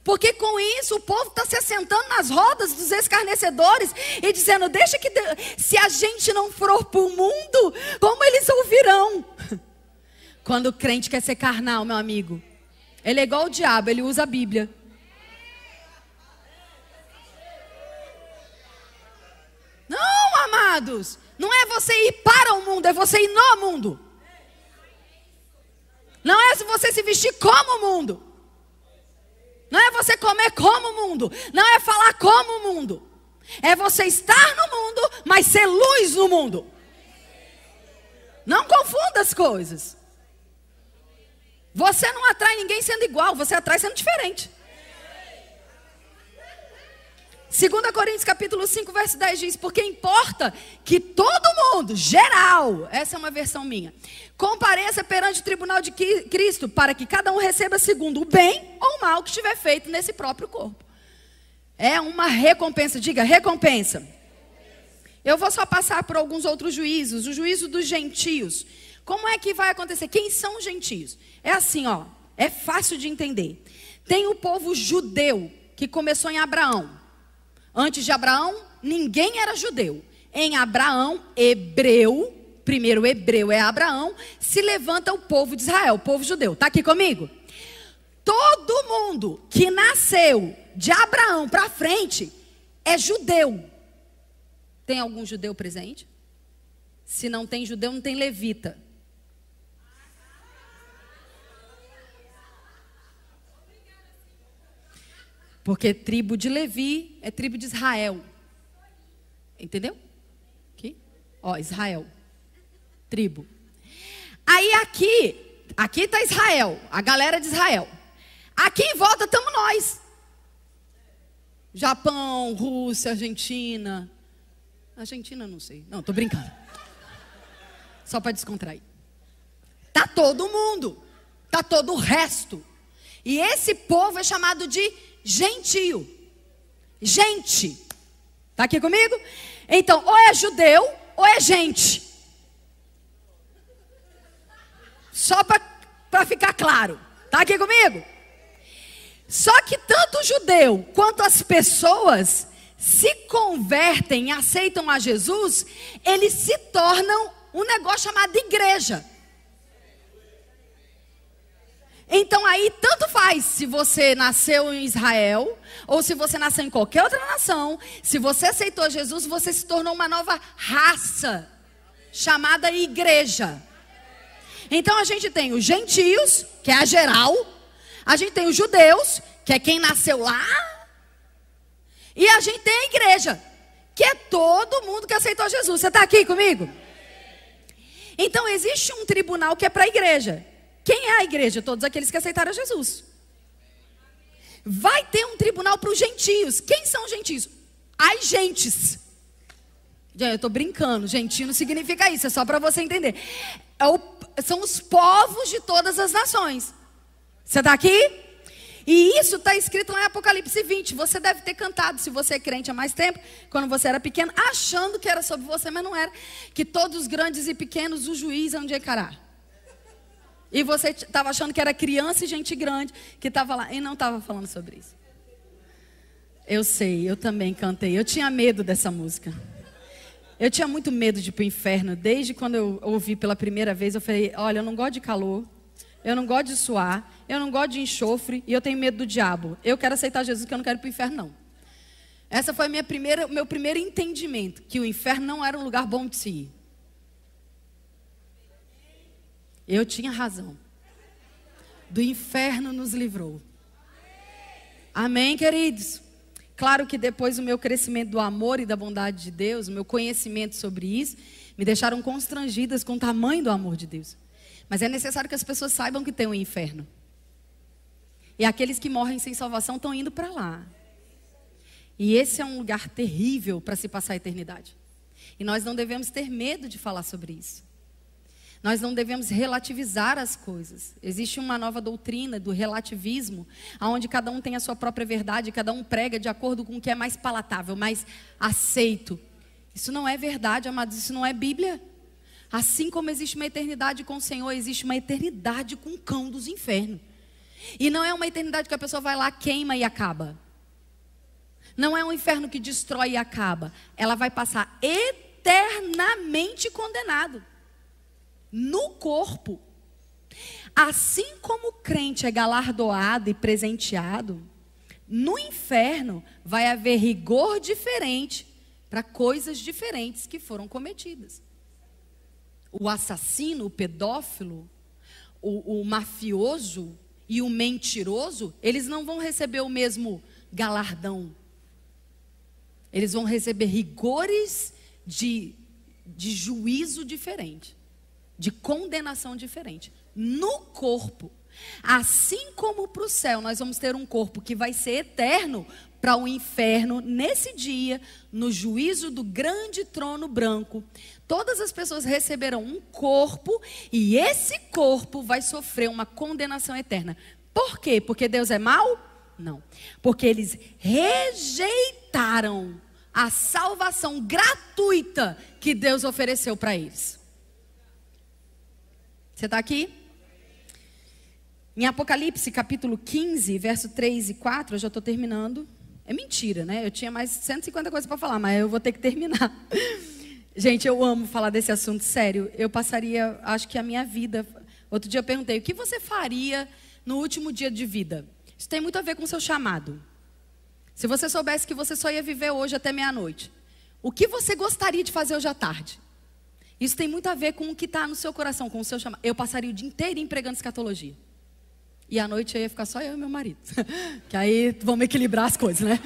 C: Porque com isso o povo está se assentando nas rodas dos escarnecedores e dizendo: deixa que se a gente não for para o mundo, como eles ouvirão? <laughs> Quando o crente quer ser carnal, meu amigo. Ele é igual o diabo, ele usa a Bíblia. Não, amados. Não é você ir para o mundo, é você ir no mundo. Não é você se vestir como o mundo. Não é você comer como o mundo. Não é falar como o mundo. É você estar no mundo, mas ser luz no mundo. Não confunda as coisas. Você não atrai ninguém sendo igual, você atrai sendo diferente. 2 Coríntios capítulo 5, verso 10 diz: Porque importa que todo mundo, geral, essa é uma versão minha, compareça perante o tribunal de Cristo, para que cada um receba segundo o bem ou o mal que estiver feito nesse próprio corpo. É uma recompensa, diga recompensa. Eu vou só passar por alguns outros juízos, o juízo dos gentios. Como é que vai acontecer? Quem são os gentios? É assim, ó, é fácil de entender. Tem o povo judeu que começou em Abraão. Antes de Abraão, ninguém era judeu. Em Abraão, hebreu, primeiro hebreu é Abraão, se levanta o povo de Israel, o povo judeu. Está aqui comigo? Todo mundo que nasceu de Abraão para frente é judeu. Tem algum judeu presente? Se não tem judeu, não tem levita. Porque tribo de Levi é tribo de Israel. Entendeu? Aqui. Ó, Israel. Tribo. Aí aqui, aqui está Israel, a galera de Israel. Aqui em volta estamos nós. Japão, Rússia, Argentina. Argentina não sei. Não, tô brincando. Só para descontrair. Tá todo mundo. Tá todo o resto. E esse povo é chamado de gentio. Gente. Está aqui comigo? Então, ou é judeu ou é gente. Só para ficar claro. Está aqui comigo? Só que tanto o judeu quanto as pessoas se convertem e aceitam a Jesus, eles se tornam um negócio chamado igreja. Então aí tanto faz se você nasceu em Israel ou se você nasceu em qualquer outra nação, se você aceitou Jesus, você se tornou uma nova raça chamada igreja. Então a gente tem os gentios, que é a geral, a gente tem os judeus, que é quem nasceu lá, e a gente tem a igreja, que é todo mundo que aceitou Jesus. Você está aqui comigo? Então existe um tribunal que é para a igreja. Quem é a igreja? Todos aqueles que aceitaram Jesus. Vai ter um tribunal para os gentios. Quem são os gentios? As gentes. Eu estou brincando, gentio não significa isso, é só para você entender. É o, são os povos de todas as nações. Você está aqui? E isso está escrito lá em Apocalipse 20. Você deve ter cantado, se você é crente há mais tempo, quando você era pequeno, achando que era sobre você, mas não era. Que todos os grandes e pequenos, o juiz é onde encarar. E você estava achando que era criança e gente grande que estava lá e não estava falando sobre isso. Eu sei, eu também cantei. Eu tinha medo dessa música. Eu tinha muito medo de ir para o inferno. Desde quando eu ouvi pela primeira vez, eu falei: olha, eu não gosto de calor. Eu não gosto de suar. Eu não gosto de enxofre. E eu tenho medo do diabo. Eu quero aceitar Jesus, que eu não quero ir para o inferno, não. Essa foi minha primeira, meu primeiro entendimento: que o inferno não era um lugar bom de se ir. Eu tinha razão. Do inferno nos livrou. Amém, queridos? Claro que depois o meu crescimento do amor e da bondade de Deus, o meu conhecimento sobre isso, me deixaram constrangidas com o tamanho do amor de Deus. Mas é necessário que as pessoas saibam que tem um inferno. E aqueles que morrem sem salvação estão indo para lá. E esse é um lugar terrível para se passar a eternidade. E nós não devemos ter medo de falar sobre isso. Nós não devemos relativizar as coisas. Existe uma nova doutrina do relativismo, onde cada um tem a sua própria verdade, cada um prega de acordo com o que é mais palatável, mais aceito. Isso não é verdade, amados, isso não é Bíblia. Assim como existe uma eternidade com o Senhor, existe uma eternidade com o cão dos infernos. E não é uma eternidade que a pessoa vai lá, queima e acaba. Não é um inferno que destrói e acaba. Ela vai passar eternamente condenado no corpo. Assim como o crente é galardoado e presenteado, no inferno vai haver rigor diferente para coisas diferentes que foram cometidas. O assassino, o pedófilo, o, o mafioso e o mentiroso, eles não vão receber o mesmo galardão. Eles vão receber rigores de, de juízo diferente, de condenação diferente. No corpo. Assim como para o céu, nós vamos ter um corpo que vai ser eterno para o inferno nesse dia, no juízo do grande trono branco. Todas as pessoas receberão um corpo e esse corpo vai sofrer uma condenação eterna. Por quê? Porque Deus é mau? Não. Porque eles rejeitaram a salvação gratuita que Deus ofereceu para eles. Você está aqui? Em Apocalipse capítulo 15, verso 3 e 4, eu já estou terminando. É mentira, né? Eu tinha mais 150 coisas para falar, mas eu vou ter que terminar. <laughs> Gente, eu amo falar desse assunto, sério. Eu passaria, acho que a minha vida. Outro dia eu perguntei: o que você faria no último dia de vida? Isso tem muito a ver com o seu chamado. Se você soubesse que você só ia viver hoje até meia-noite, o que você gostaria de fazer hoje à tarde? Isso tem muito a ver com o que está no seu coração, com o seu chamado. Eu passaria o dia inteiro empregando escatologia. E à noite eu ia ficar só eu e meu marido. <laughs> que aí vamos equilibrar as coisas, né?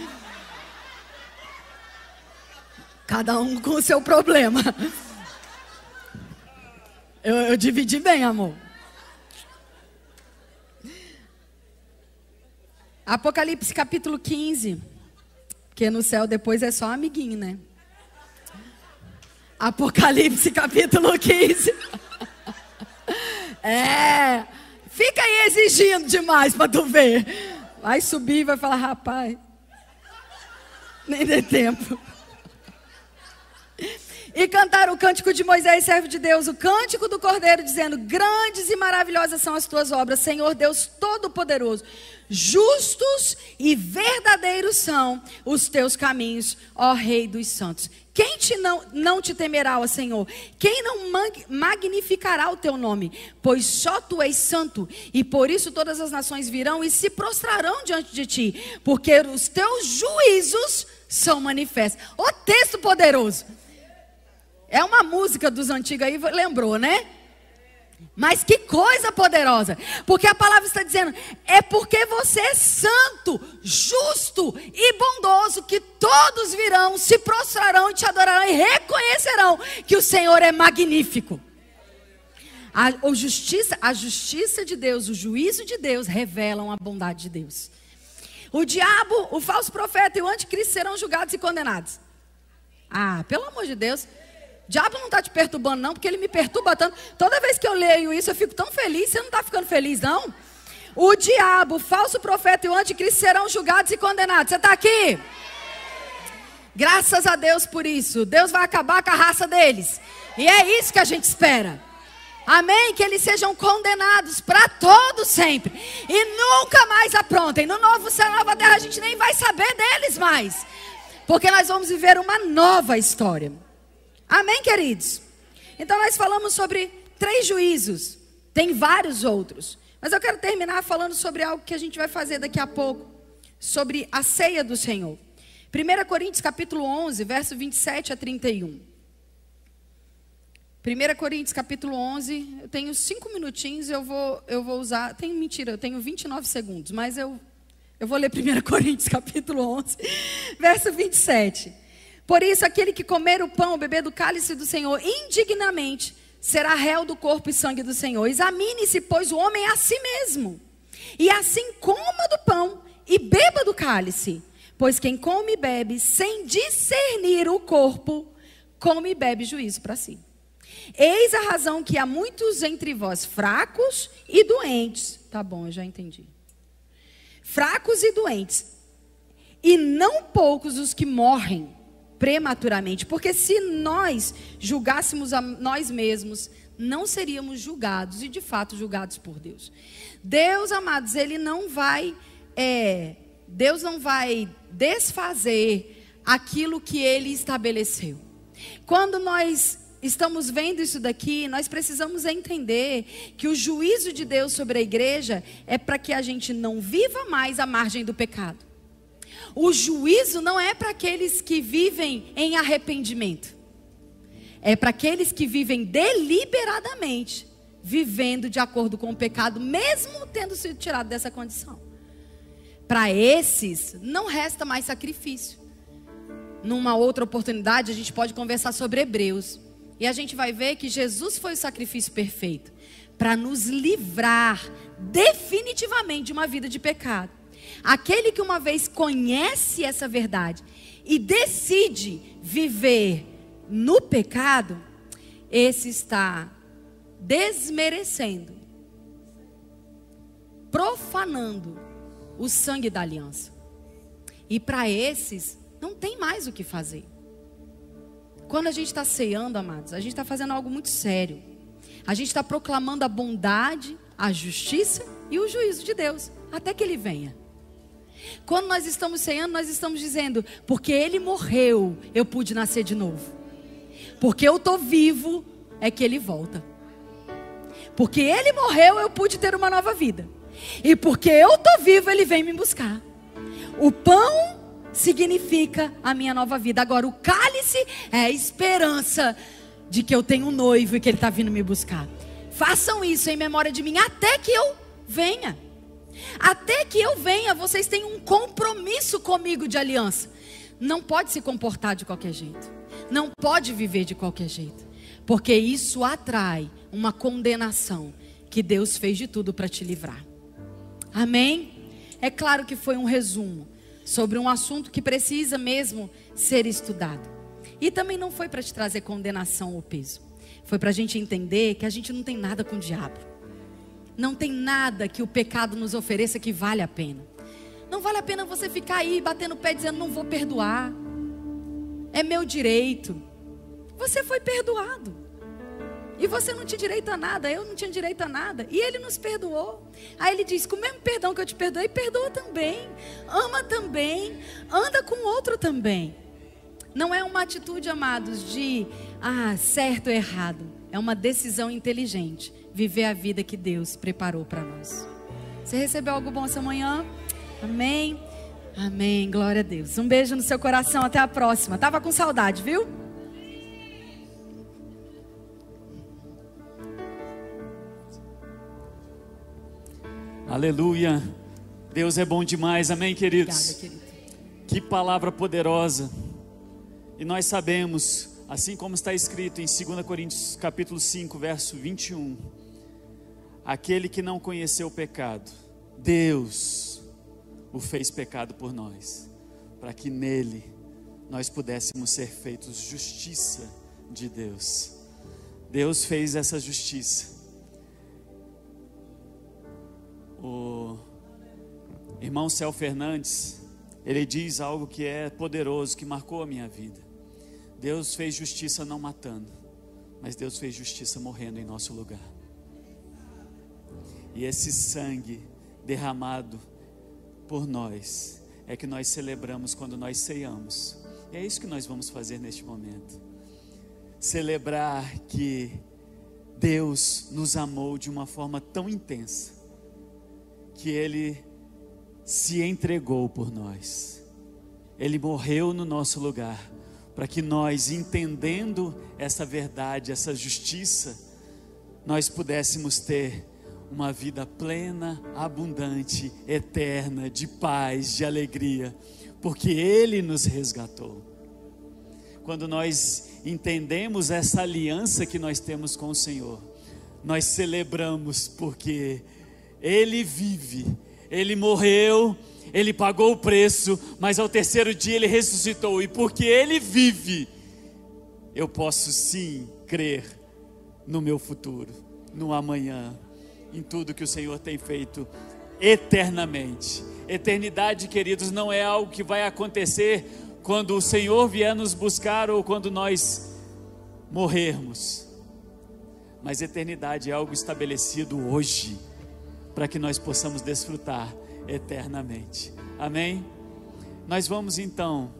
C: Cada um com o seu problema. Eu, eu dividi bem, amor. Apocalipse capítulo 15. Porque no céu depois é só amiguinho, né? Apocalipse capítulo 15. É. Fica aí exigindo demais para tu ver. Vai subir e vai falar, rapaz. Nem dê tempo e cantaram o cântico de Moisés, servo de Deus, o cântico do Cordeiro, dizendo: Grandes e maravilhosas são as tuas obras, Senhor Deus Todo-Poderoso. Justos e verdadeiros são os teus caminhos, ó Rei dos Santos. Quem te não, não te temerá, ó Senhor? Quem não magnificará o teu nome? Pois só tu és santo, e por isso todas as nações virão e se prostrarão diante de ti, porque os teus juízos são manifestos. O texto poderoso. É uma música dos antigos aí, lembrou, né? Mas que coisa poderosa, porque a palavra está dizendo: é porque você é santo, justo e bondoso, que todos virão, se prostrarão e te adorarão e reconhecerão que o Senhor é magnífico. A, a, justiça, a justiça de Deus, o juízo de Deus revelam a bondade de Deus. O diabo, o falso profeta e o anticristo serão julgados e condenados. Ah, pelo amor de Deus. Diabo não está te perturbando, não, porque ele me perturba tanto. Toda vez que eu leio isso, eu fico tão feliz. Você não está ficando feliz, não? O diabo, o falso profeta e o anticristo serão julgados e condenados. Você está aqui? Graças a Deus por isso. Deus vai acabar com a raça deles. E é isso que a gente espera. Amém? Que eles sejam condenados para todos sempre. E nunca mais aprontem. No novo céu, nova terra, a gente nem vai saber deles mais. Porque nós vamos viver uma nova história. Amém, queridos? Então nós falamos sobre três juízos. Tem vários outros. Mas eu quero terminar falando sobre algo que a gente vai fazer daqui a pouco. Sobre a ceia do Senhor. 1 Coríntios capítulo 11, verso 27 a 31. 1 Coríntios capítulo 11, eu tenho cinco minutinhos, eu vou, eu vou usar, tenho mentira, eu tenho 29 segundos, mas eu, eu vou ler <laughs> 1 Coríntios capítulo 11, verso 27. Por isso, aquele que comer o pão, beber do cálice do Senhor indignamente, será réu do corpo e sangue do Senhor. Examine-se, pois, o homem a si mesmo. E assim coma do pão e beba do cálice. Pois quem come e bebe sem discernir o corpo, come e bebe juízo para si. Eis a razão que há muitos entre vós fracos e doentes. Tá bom, eu já entendi. Fracos e doentes. E não poucos os que morrem prematuramente. Porque se nós julgássemos a nós mesmos, não seríamos julgados e de fato julgados por Deus. Deus, amados, Ele não vai, é, Deus não vai desfazer aquilo que Ele estabeleceu. Quando nós estamos vendo isso daqui, nós precisamos entender que o juízo de Deus sobre a igreja é para que a gente não viva mais à margem do pecado. O juízo não é para aqueles que vivem em arrependimento. É para aqueles que vivem deliberadamente, vivendo de acordo com o pecado, mesmo tendo sido tirado dessa condição. Para esses, não resta mais sacrifício. Numa outra oportunidade, a gente pode conversar sobre Hebreus. E a gente vai ver que Jesus foi o sacrifício perfeito para nos livrar definitivamente de uma vida de pecado. Aquele que uma vez conhece essa verdade e decide viver no pecado, esse está desmerecendo, profanando o sangue da aliança. E para esses, não tem mais o que fazer. Quando a gente está ceando, amados, a gente está fazendo algo muito sério. A gente está proclamando a bondade, a justiça e o juízo de Deus, até que Ele venha. Quando nós estamos ceando, nós estamos dizendo: porque Ele morreu, eu pude nascer de novo. Porque eu estou vivo, é que Ele volta. Porque Ele morreu, eu pude ter uma nova vida. E porque eu estou vivo, Ele vem me buscar. O pão significa a minha nova vida. Agora, o cálice é a esperança de que eu tenho um noivo e que Ele está vindo me buscar. Façam isso em memória de mim até que eu venha. Até que eu venha, vocês têm um compromisso comigo de aliança. Não pode se comportar de qualquer jeito. Não pode viver de qualquer jeito. Porque isso atrai uma condenação que Deus fez de tudo para te livrar. Amém? É claro que foi um resumo sobre um assunto que precisa mesmo ser estudado. E também não foi para te trazer condenação ou peso. Foi para a gente entender que a gente não tem nada com o diabo. Não tem nada que o pecado nos ofereça que vale a pena. Não vale a pena você ficar aí batendo o pé dizendo não vou perdoar. É meu direito. Você foi perdoado. E você não tinha direito a nada, eu não tinha direito a nada. E ele nos perdoou. Aí ele diz: com o mesmo perdão que eu te perdoei, perdoa também. Ama também. Anda com outro também. Não é uma atitude, amados, de ah, certo ou errado. É uma decisão inteligente viver a vida que Deus preparou para nós. Você recebeu algo bom essa manhã? Amém? Amém. Glória a Deus. Um beijo no seu coração. Até a próxima. Tava com saudade, viu?
A: Aleluia. Deus é bom demais. Amém, queridos?
C: Obrigada, querido.
A: Que palavra poderosa. E nós sabemos, assim como está escrito em 2 Coríntios capítulo 5, verso 21, aquele que não conheceu o pecado, Deus o fez pecado por nós, para que nele nós pudéssemos ser feitos justiça de Deus. Deus fez essa justiça. O irmão Céu Fernandes, ele diz algo que é poderoso, que marcou a minha vida. Deus fez justiça não matando, mas Deus fez justiça morrendo em nosso lugar. E esse sangue derramado por nós é que nós celebramos quando nós ceiamos. E é isso que nós vamos fazer neste momento. Celebrar que Deus nos amou de uma forma tão intensa que ele se entregou por nós. Ele morreu no nosso lugar para que nós, entendendo essa verdade, essa justiça, nós pudéssemos ter uma vida plena, abundante, eterna, de paz, de alegria, porque Ele nos resgatou. Quando nós entendemos essa aliança que nós temos com o Senhor, nós celebramos porque Ele vive, Ele morreu, Ele pagou o preço, mas ao terceiro dia Ele ressuscitou, e porque Ele vive, eu posso sim crer no meu futuro, no amanhã em tudo que o Senhor tem feito eternamente. Eternidade, queridos, não é algo que vai acontecer quando o Senhor vier nos buscar ou quando nós morrermos. Mas eternidade é algo estabelecido hoje, para que nós possamos desfrutar eternamente. Amém? Nós vamos então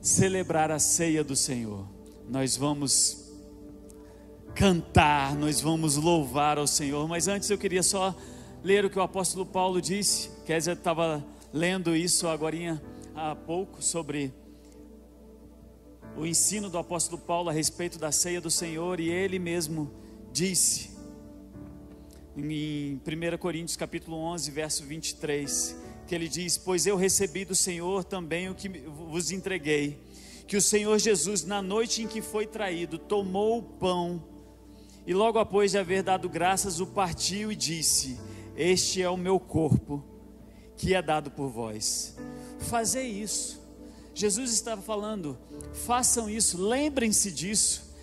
A: celebrar a ceia do Senhor. Nós vamos cantar, nós vamos louvar ao Senhor. Mas antes eu queria só ler o que o apóstolo Paulo disse. Kézia estava lendo isso agora há pouco sobre o ensino do apóstolo Paulo a respeito da ceia do Senhor e ele mesmo disse em 1 Coríntios capítulo 11, verso 23, que ele diz: "Pois eu recebi do Senhor também o que vos entreguei, que o Senhor Jesus na noite em que foi traído, tomou o pão e logo após de haver dado graças, o partiu e disse: Este é o meu corpo, que é dado por vós. Fazer isso. Jesus estava falando: façam isso, lembrem-se disso.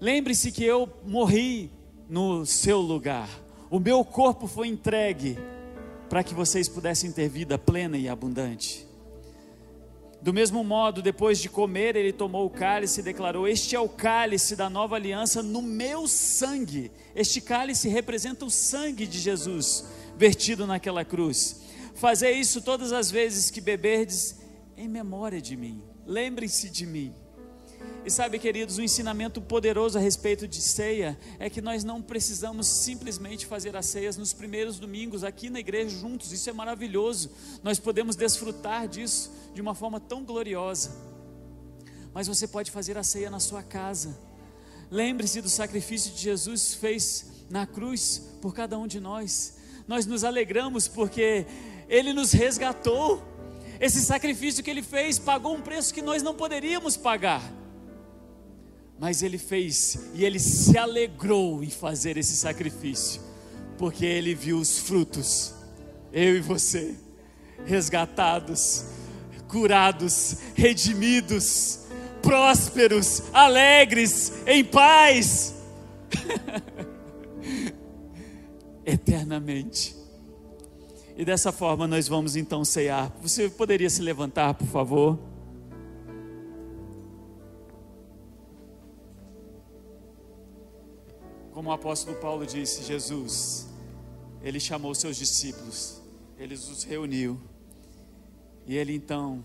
A: Lembrem-se que eu morri no seu lugar. O meu corpo foi entregue para que vocês pudessem ter vida plena e abundante. Do mesmo modo, depois de comer, ele tomou o cálice e declarou: Este é o cálice da nova aliança no meu sangue. Este cálice representa o sangue de Jesus vertido naquela cruz. Fazer isso todas as vezes que beberdes em memória de mim. Lembrem-se de mim. E sabe, queridos, um ensinamento poderoso a respeito de ceia é que nós não precisamos simplesmente fazer as ceias nos primeiros domingos aqui na igreja juntos. Isso é maravilhoso. Nós podemos desfrutar disso de uma forma tão gloriosa. Mas você pode fazer a ceia na sua casa. Lembre-se do sacrifício que Jesus fez na cruz por cada um de nós. Nós nos alegramos porque ele nos resgatou. Esse sacrifício que ele fez pagou um preço que nós não poderíamos pagar mas ele fez e ele se alegrou em fazer esse sacrifício, porque ele viu os frutos, eu e você, resgatados, curados, redimidos, prósperos, alegres, em paz, <laughs> eternamente. E dessa forma nós vamos então cear. Você poderia se levantar, por favor? Como o apóstolo Paulo disse, Jesus, ele chamou seus discípulos, ele os reuniu, e ele então,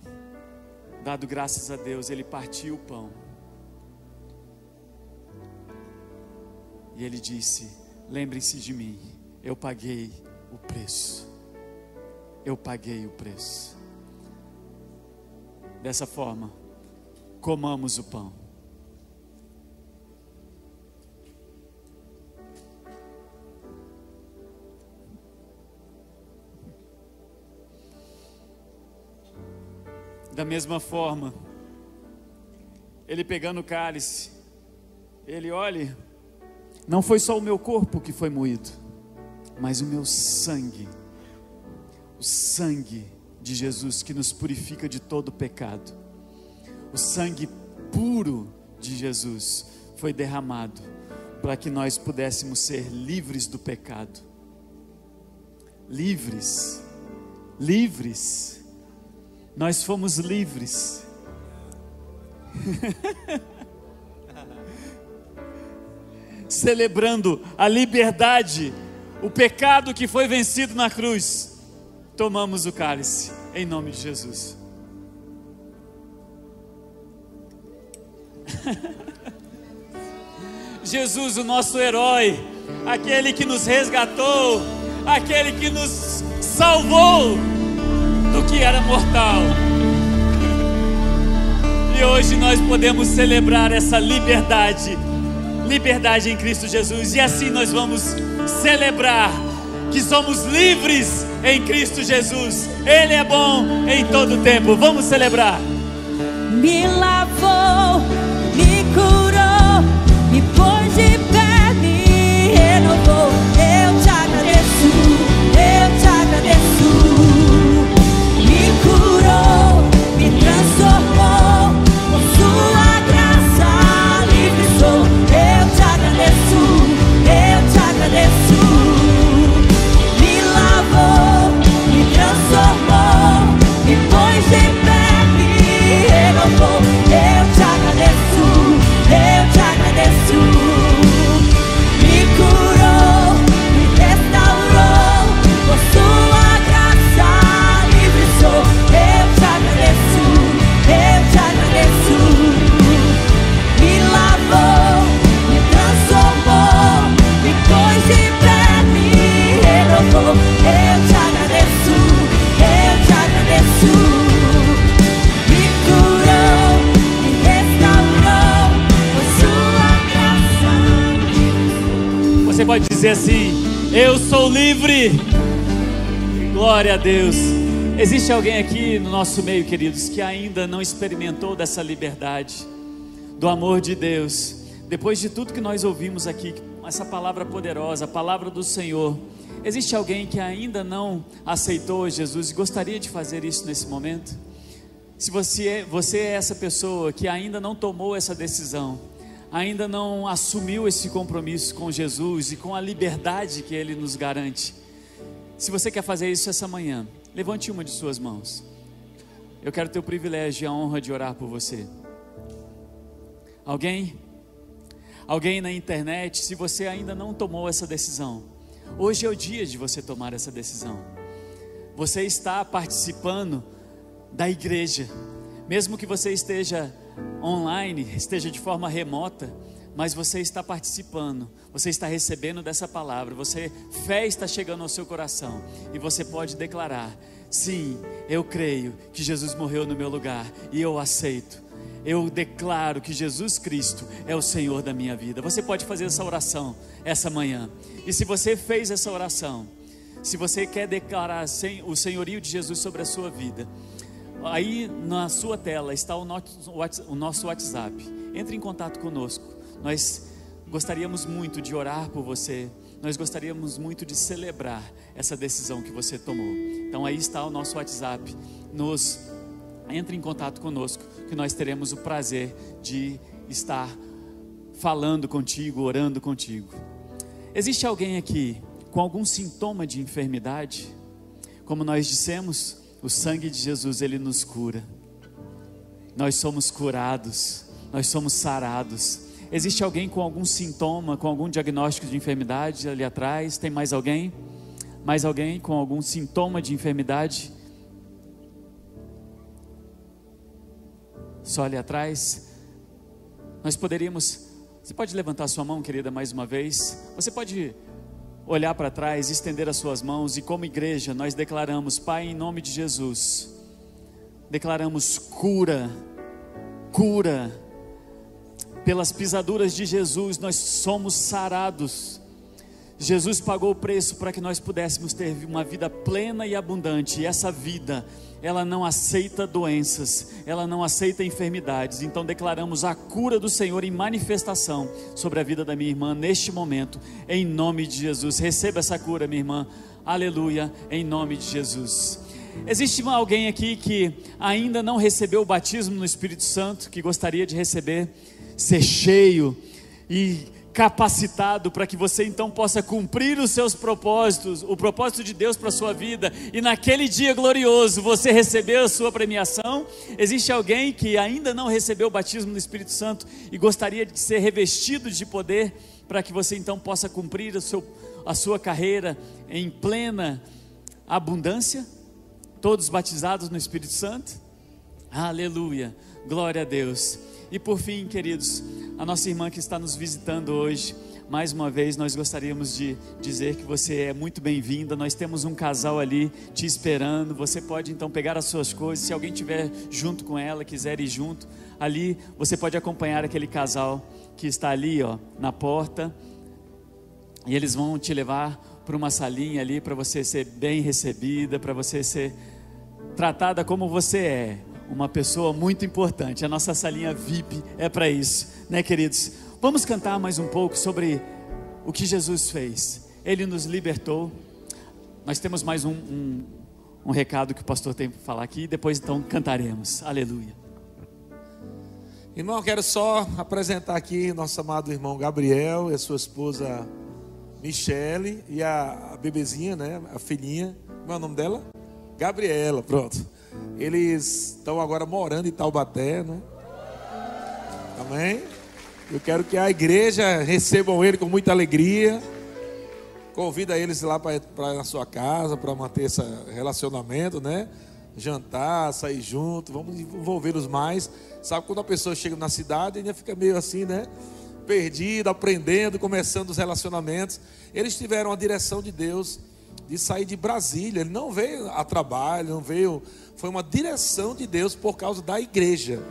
A: dado graças a Deus, ele partiu o pão. E ele disse: Lembrem-se de mim, eu paguei o preço. Eu paguei o preço. Dessa forma, comamos o pão. Da mesma forma, ele pegando o cálice, ele olha, não foi só o meu corpo que foi moído, mas o meu sangue, o sangue de Jesus que nos purifica de todo pecado, o sangue puro de Jesus foi derramado para que nós pudéssemos ser livres do pecado. Livres, livres nós fomos livres. <laughs> Celebrando a liberdade, o pecado que foi vencido na cruz, tomamos o cálice, em nome de Jesus. <laughs> Jesus, o nosso herói, aquele que nos resgatou, aquele que nos salvou que era mortal. E hoje nós podemos celebrar essa liberdade, liberdade em Cristo Jesus. E assim nós vamos celebrar que somos livres em Cristo Jesus. Ele é bom em todo tempo. Vamos celebrar.
B: Me lavou, me curou, me pôs
A: Pode dizer assim: Eu sou livre. Glória a Deus. Existe alguém aqui no nosso meio, queridos, que ainda não experimentou dessa liberdade, do amor de Deus. Depois de tudo que nós ouvimos aqui, essa palavra poderosa, a palavra do Senhor. Existe alguém que ainda não aceitou Jesus e gostaria de fazer isso nesse momento? Se você é, você é essa pessoa que ainda não tomou essa decisão, ainda não assumiu esse compromisso com Jesus e com a liberdade que Ele nos garante, se você quer fazer isso essa manhã, levante uma de suas mãos. Eu quero ter o privilégio e a honra de orar por você. Alguém? Alguém na internet, se você ainda não tomou essa decisão, hoje é o dia de você tomar essa decisão. Você está participando da igreja, mesmo que você esteja online, esteja de forma remota, mas você está participando, você está recebendo dessa palavra, você fé está chegando ao seu coração e você pode declarar: sim, eu creio que Jesus morreu no meu lugar e eu aceito. Eu declaro que Jesus Cristo é o Senhor da minha vida. Você pode fazer essa oração essa manhã. E se você fez essa oração, se você quer declarar o senhorio de Jesus sobre a sua vida, aí na sua tela está o nosso WhatsApp. Entre em contato conosco. Nós gostaríamos muito de orar por você. Nós gostaríamos muito de celebrar essa decisão que você tomou. Então aí está o nosso WhatsApp. Nos entre em contato conosco, que nós teremos o prazer de estar falando contigo, orando contigo. Existe alguém aqui com algum sintoma de enfermidade? Como nós dissemos, o sangue de Jesus ele nos cura. Nós somos curados, nós somos sarados. Existe alguém com algum sintoma, com algum diagnóstico de enfermidade ali atrás? Tem mais alguém? Mais alguém com algum sintoma de enfermidade? Só ali atrás? Nós poderíamos. Você pode levantar sua mão, querida, mais uma vez? Você pode olhar para trás, estender as suas mãos e, como igreja, nós declaramos, Pai, em nome de Jesus, declaramos cura, cura pelas pisaduras de Jesus nós somos sarados. Jesus pagou o preço para que nós pudéssemos ter uma vida plena e abundante. E essa vida, ela não aceita doenças, ela não aceita enfermidades. Então declaramos a cura do Senhor em manifestação sobre a vida da minha irmã neste momento, em nome de Jesus. Receba essa cura, minha irmã. Aleluia, em nome de Jesus. Existe alguém aqui que ainda não recebeu o batismo no Espírito Santo, que gostaria de receber? ser cheio e capacitado para que você então possa cumprir os seus propósitos, o propósito de Deus para a sua vida, e naquele dia glorioso você receber a sua premiação. Existe alguém que ainda não recebeu o batismo do Espírito Santo e gostaria de ser revestido de poder para que você então possa cumprir seu, a sua carreira em plena abundância? Todos batizados no Espírito Santo? Aleluia, glória a Deus. E por fim, queridos, a nossa irmã que está nos visitando hoje, mais uma vez nós gostaríamos de dizer que você é muito bem-vinda. Nós temos um casal ali te esperando. Você pode então pegar as suas coisas, se alguém estiver junto com ela, quiser ir junto, ali você pode acompanhar aquele casal que está ali, ó, na porta. E eles vão te levar para uma salinha ali para você ser bem recebida, para você ser tratada como você é uma pessoa muito importante. A nossa salinha VIP é para isso, né, queridos? Vamos cantar mais um pouco sobre o que Jesus fez. Ele nos libertou. Nós temos mais um, um, um recado que o pastor tem para falar aqui, depois então cantaremos. Aleluia.
D: Irmão, quero só apresentar aqui nosso amado irmão Gabriel e a sua esposa Michele e a, a bebezinha, né? A filhinha. Como é o nome dela? Gabriela, pronto. Eles estão agora morando em Taubaté, né? Amém? Eu quero que a igreja recebam ele com muita alegria. Convida eles lá para a sua casa, para manter esse relacionamento, né? Jantar, sair junto, vamos envolvê-los mais. Sabe quando a pessoa chega na cidade, ainda fica meio assim, né? Perdido, aprendendo, começando os relacionamentos. Eles tiveram a direção de Deus de sair de Brasília. Ele não veio a trabalho, não veio. Foi uma direção de Deus por causa da igreja.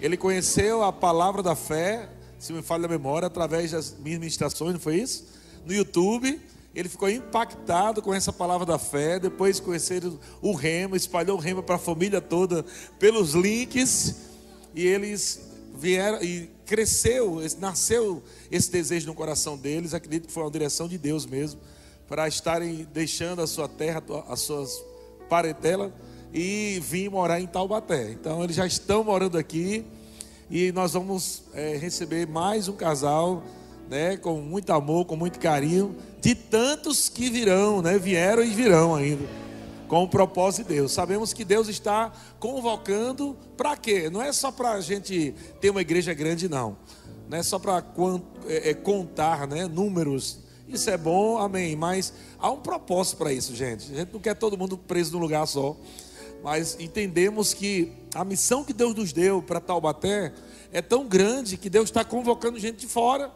D: Ele conheceu a palavra da fé, se me falha a memória, através das minhas ministrações, não foi isso? no YouTube. Ele ficou impactado com essa palavra da fé. Depois conheceram o rema, espalhou o rema para a família toda pelos links. E eles vieram e cresceu, nasceu esse desejo no coração deles. Acredito que foi uma direção de Deus mesmo para estarem deixando a sua terra, as suas parentelas e vir morar em Taubaté. Então eles já estão morando aqui e nós vamos é, receber mais um casal, né, com muito amor, com muito carinho, de tantos que virão, né, vieram e virão ainda, com o propósito de Deus. Sabemos que Deus está convocando para quê? Não é só para a gente ter uma igreja grande, não. Não é só para é, é, contar, né, números isso é bom, amém. Mas há um propósito para isso, gente. A gente não quer todo mundo preso num lugar só. Mas entendemos que a missão que Deus nos deu para Taubaté é tão grande que Deus está convocando gente de fora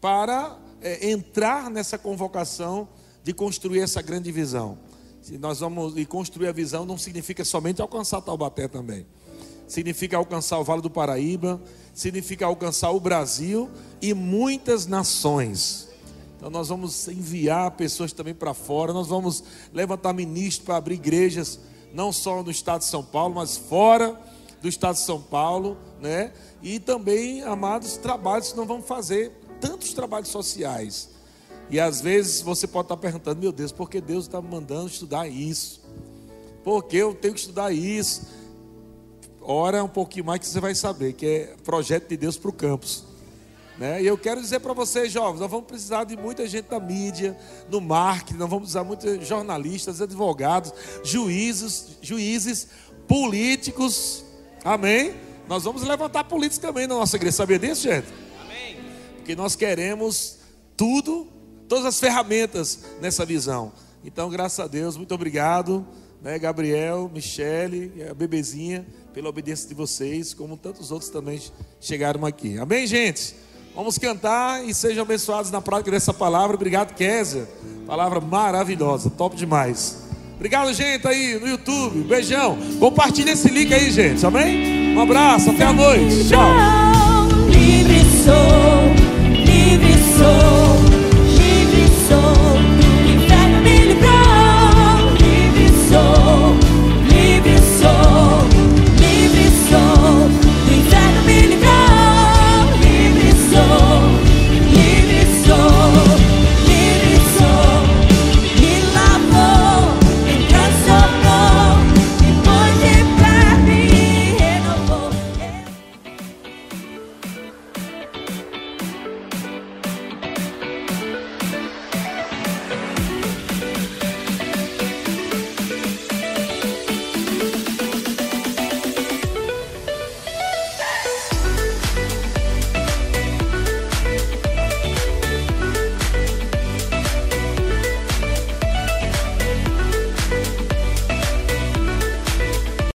D: para é, entrar nessa convocação de construir essa grande visão. Se nós vamos e construir a visão não significa somente alcançar Taubaté também. Significa alcançar o Vale do Paraíba, significa alcançar o Brasil e muitas nações. Então nós vamos enviar pessoas também para fora, nós vamos levantar ministros para abrir igrejas, não só no estado de São Paulo, mas fora do estado de São Paulo, né? E também, amados, trabalhos que nós vamos fazer, tantos trabalhos sociais. E às vezes você pode estar perguntando, meu Deus, por que Deus está me mandando estudar isso? Por que eu tenho que estudar isso? Ora um pouquinho mais que você vai saber, que é projeto de Deus para o campus. Né? E eu quero dizer para vocês, jovens, nós vamos precisar de muita gente da mídia, no marketing, nós vamos precisar de muitos jornalistas, advogados, juízes, juízes, políticos. Amém? Nós vamos levantar políticos também na nossa igreja. Sabia disso, gente? Amém. Porque nós queremos tudo, todas as ferramentas nessa visão. Então, graças a Deus, muito obrigado, né, Gabriel, Michele, a bebezinha, pela obediência de vocês, como tantos outros também chegaram aqui. Amém, gente? Vamos cantar e sejam abençoados na prática dessa palavra. Obrigado, Kézia. Palavra maravilhosa, top demais. Obrigado, gente, aí no YouTube. Beijão. Compartilhe esse link aí, gente. Amém? Um abraço, até a noite. Tchau.
B: Livre sou, livre sou.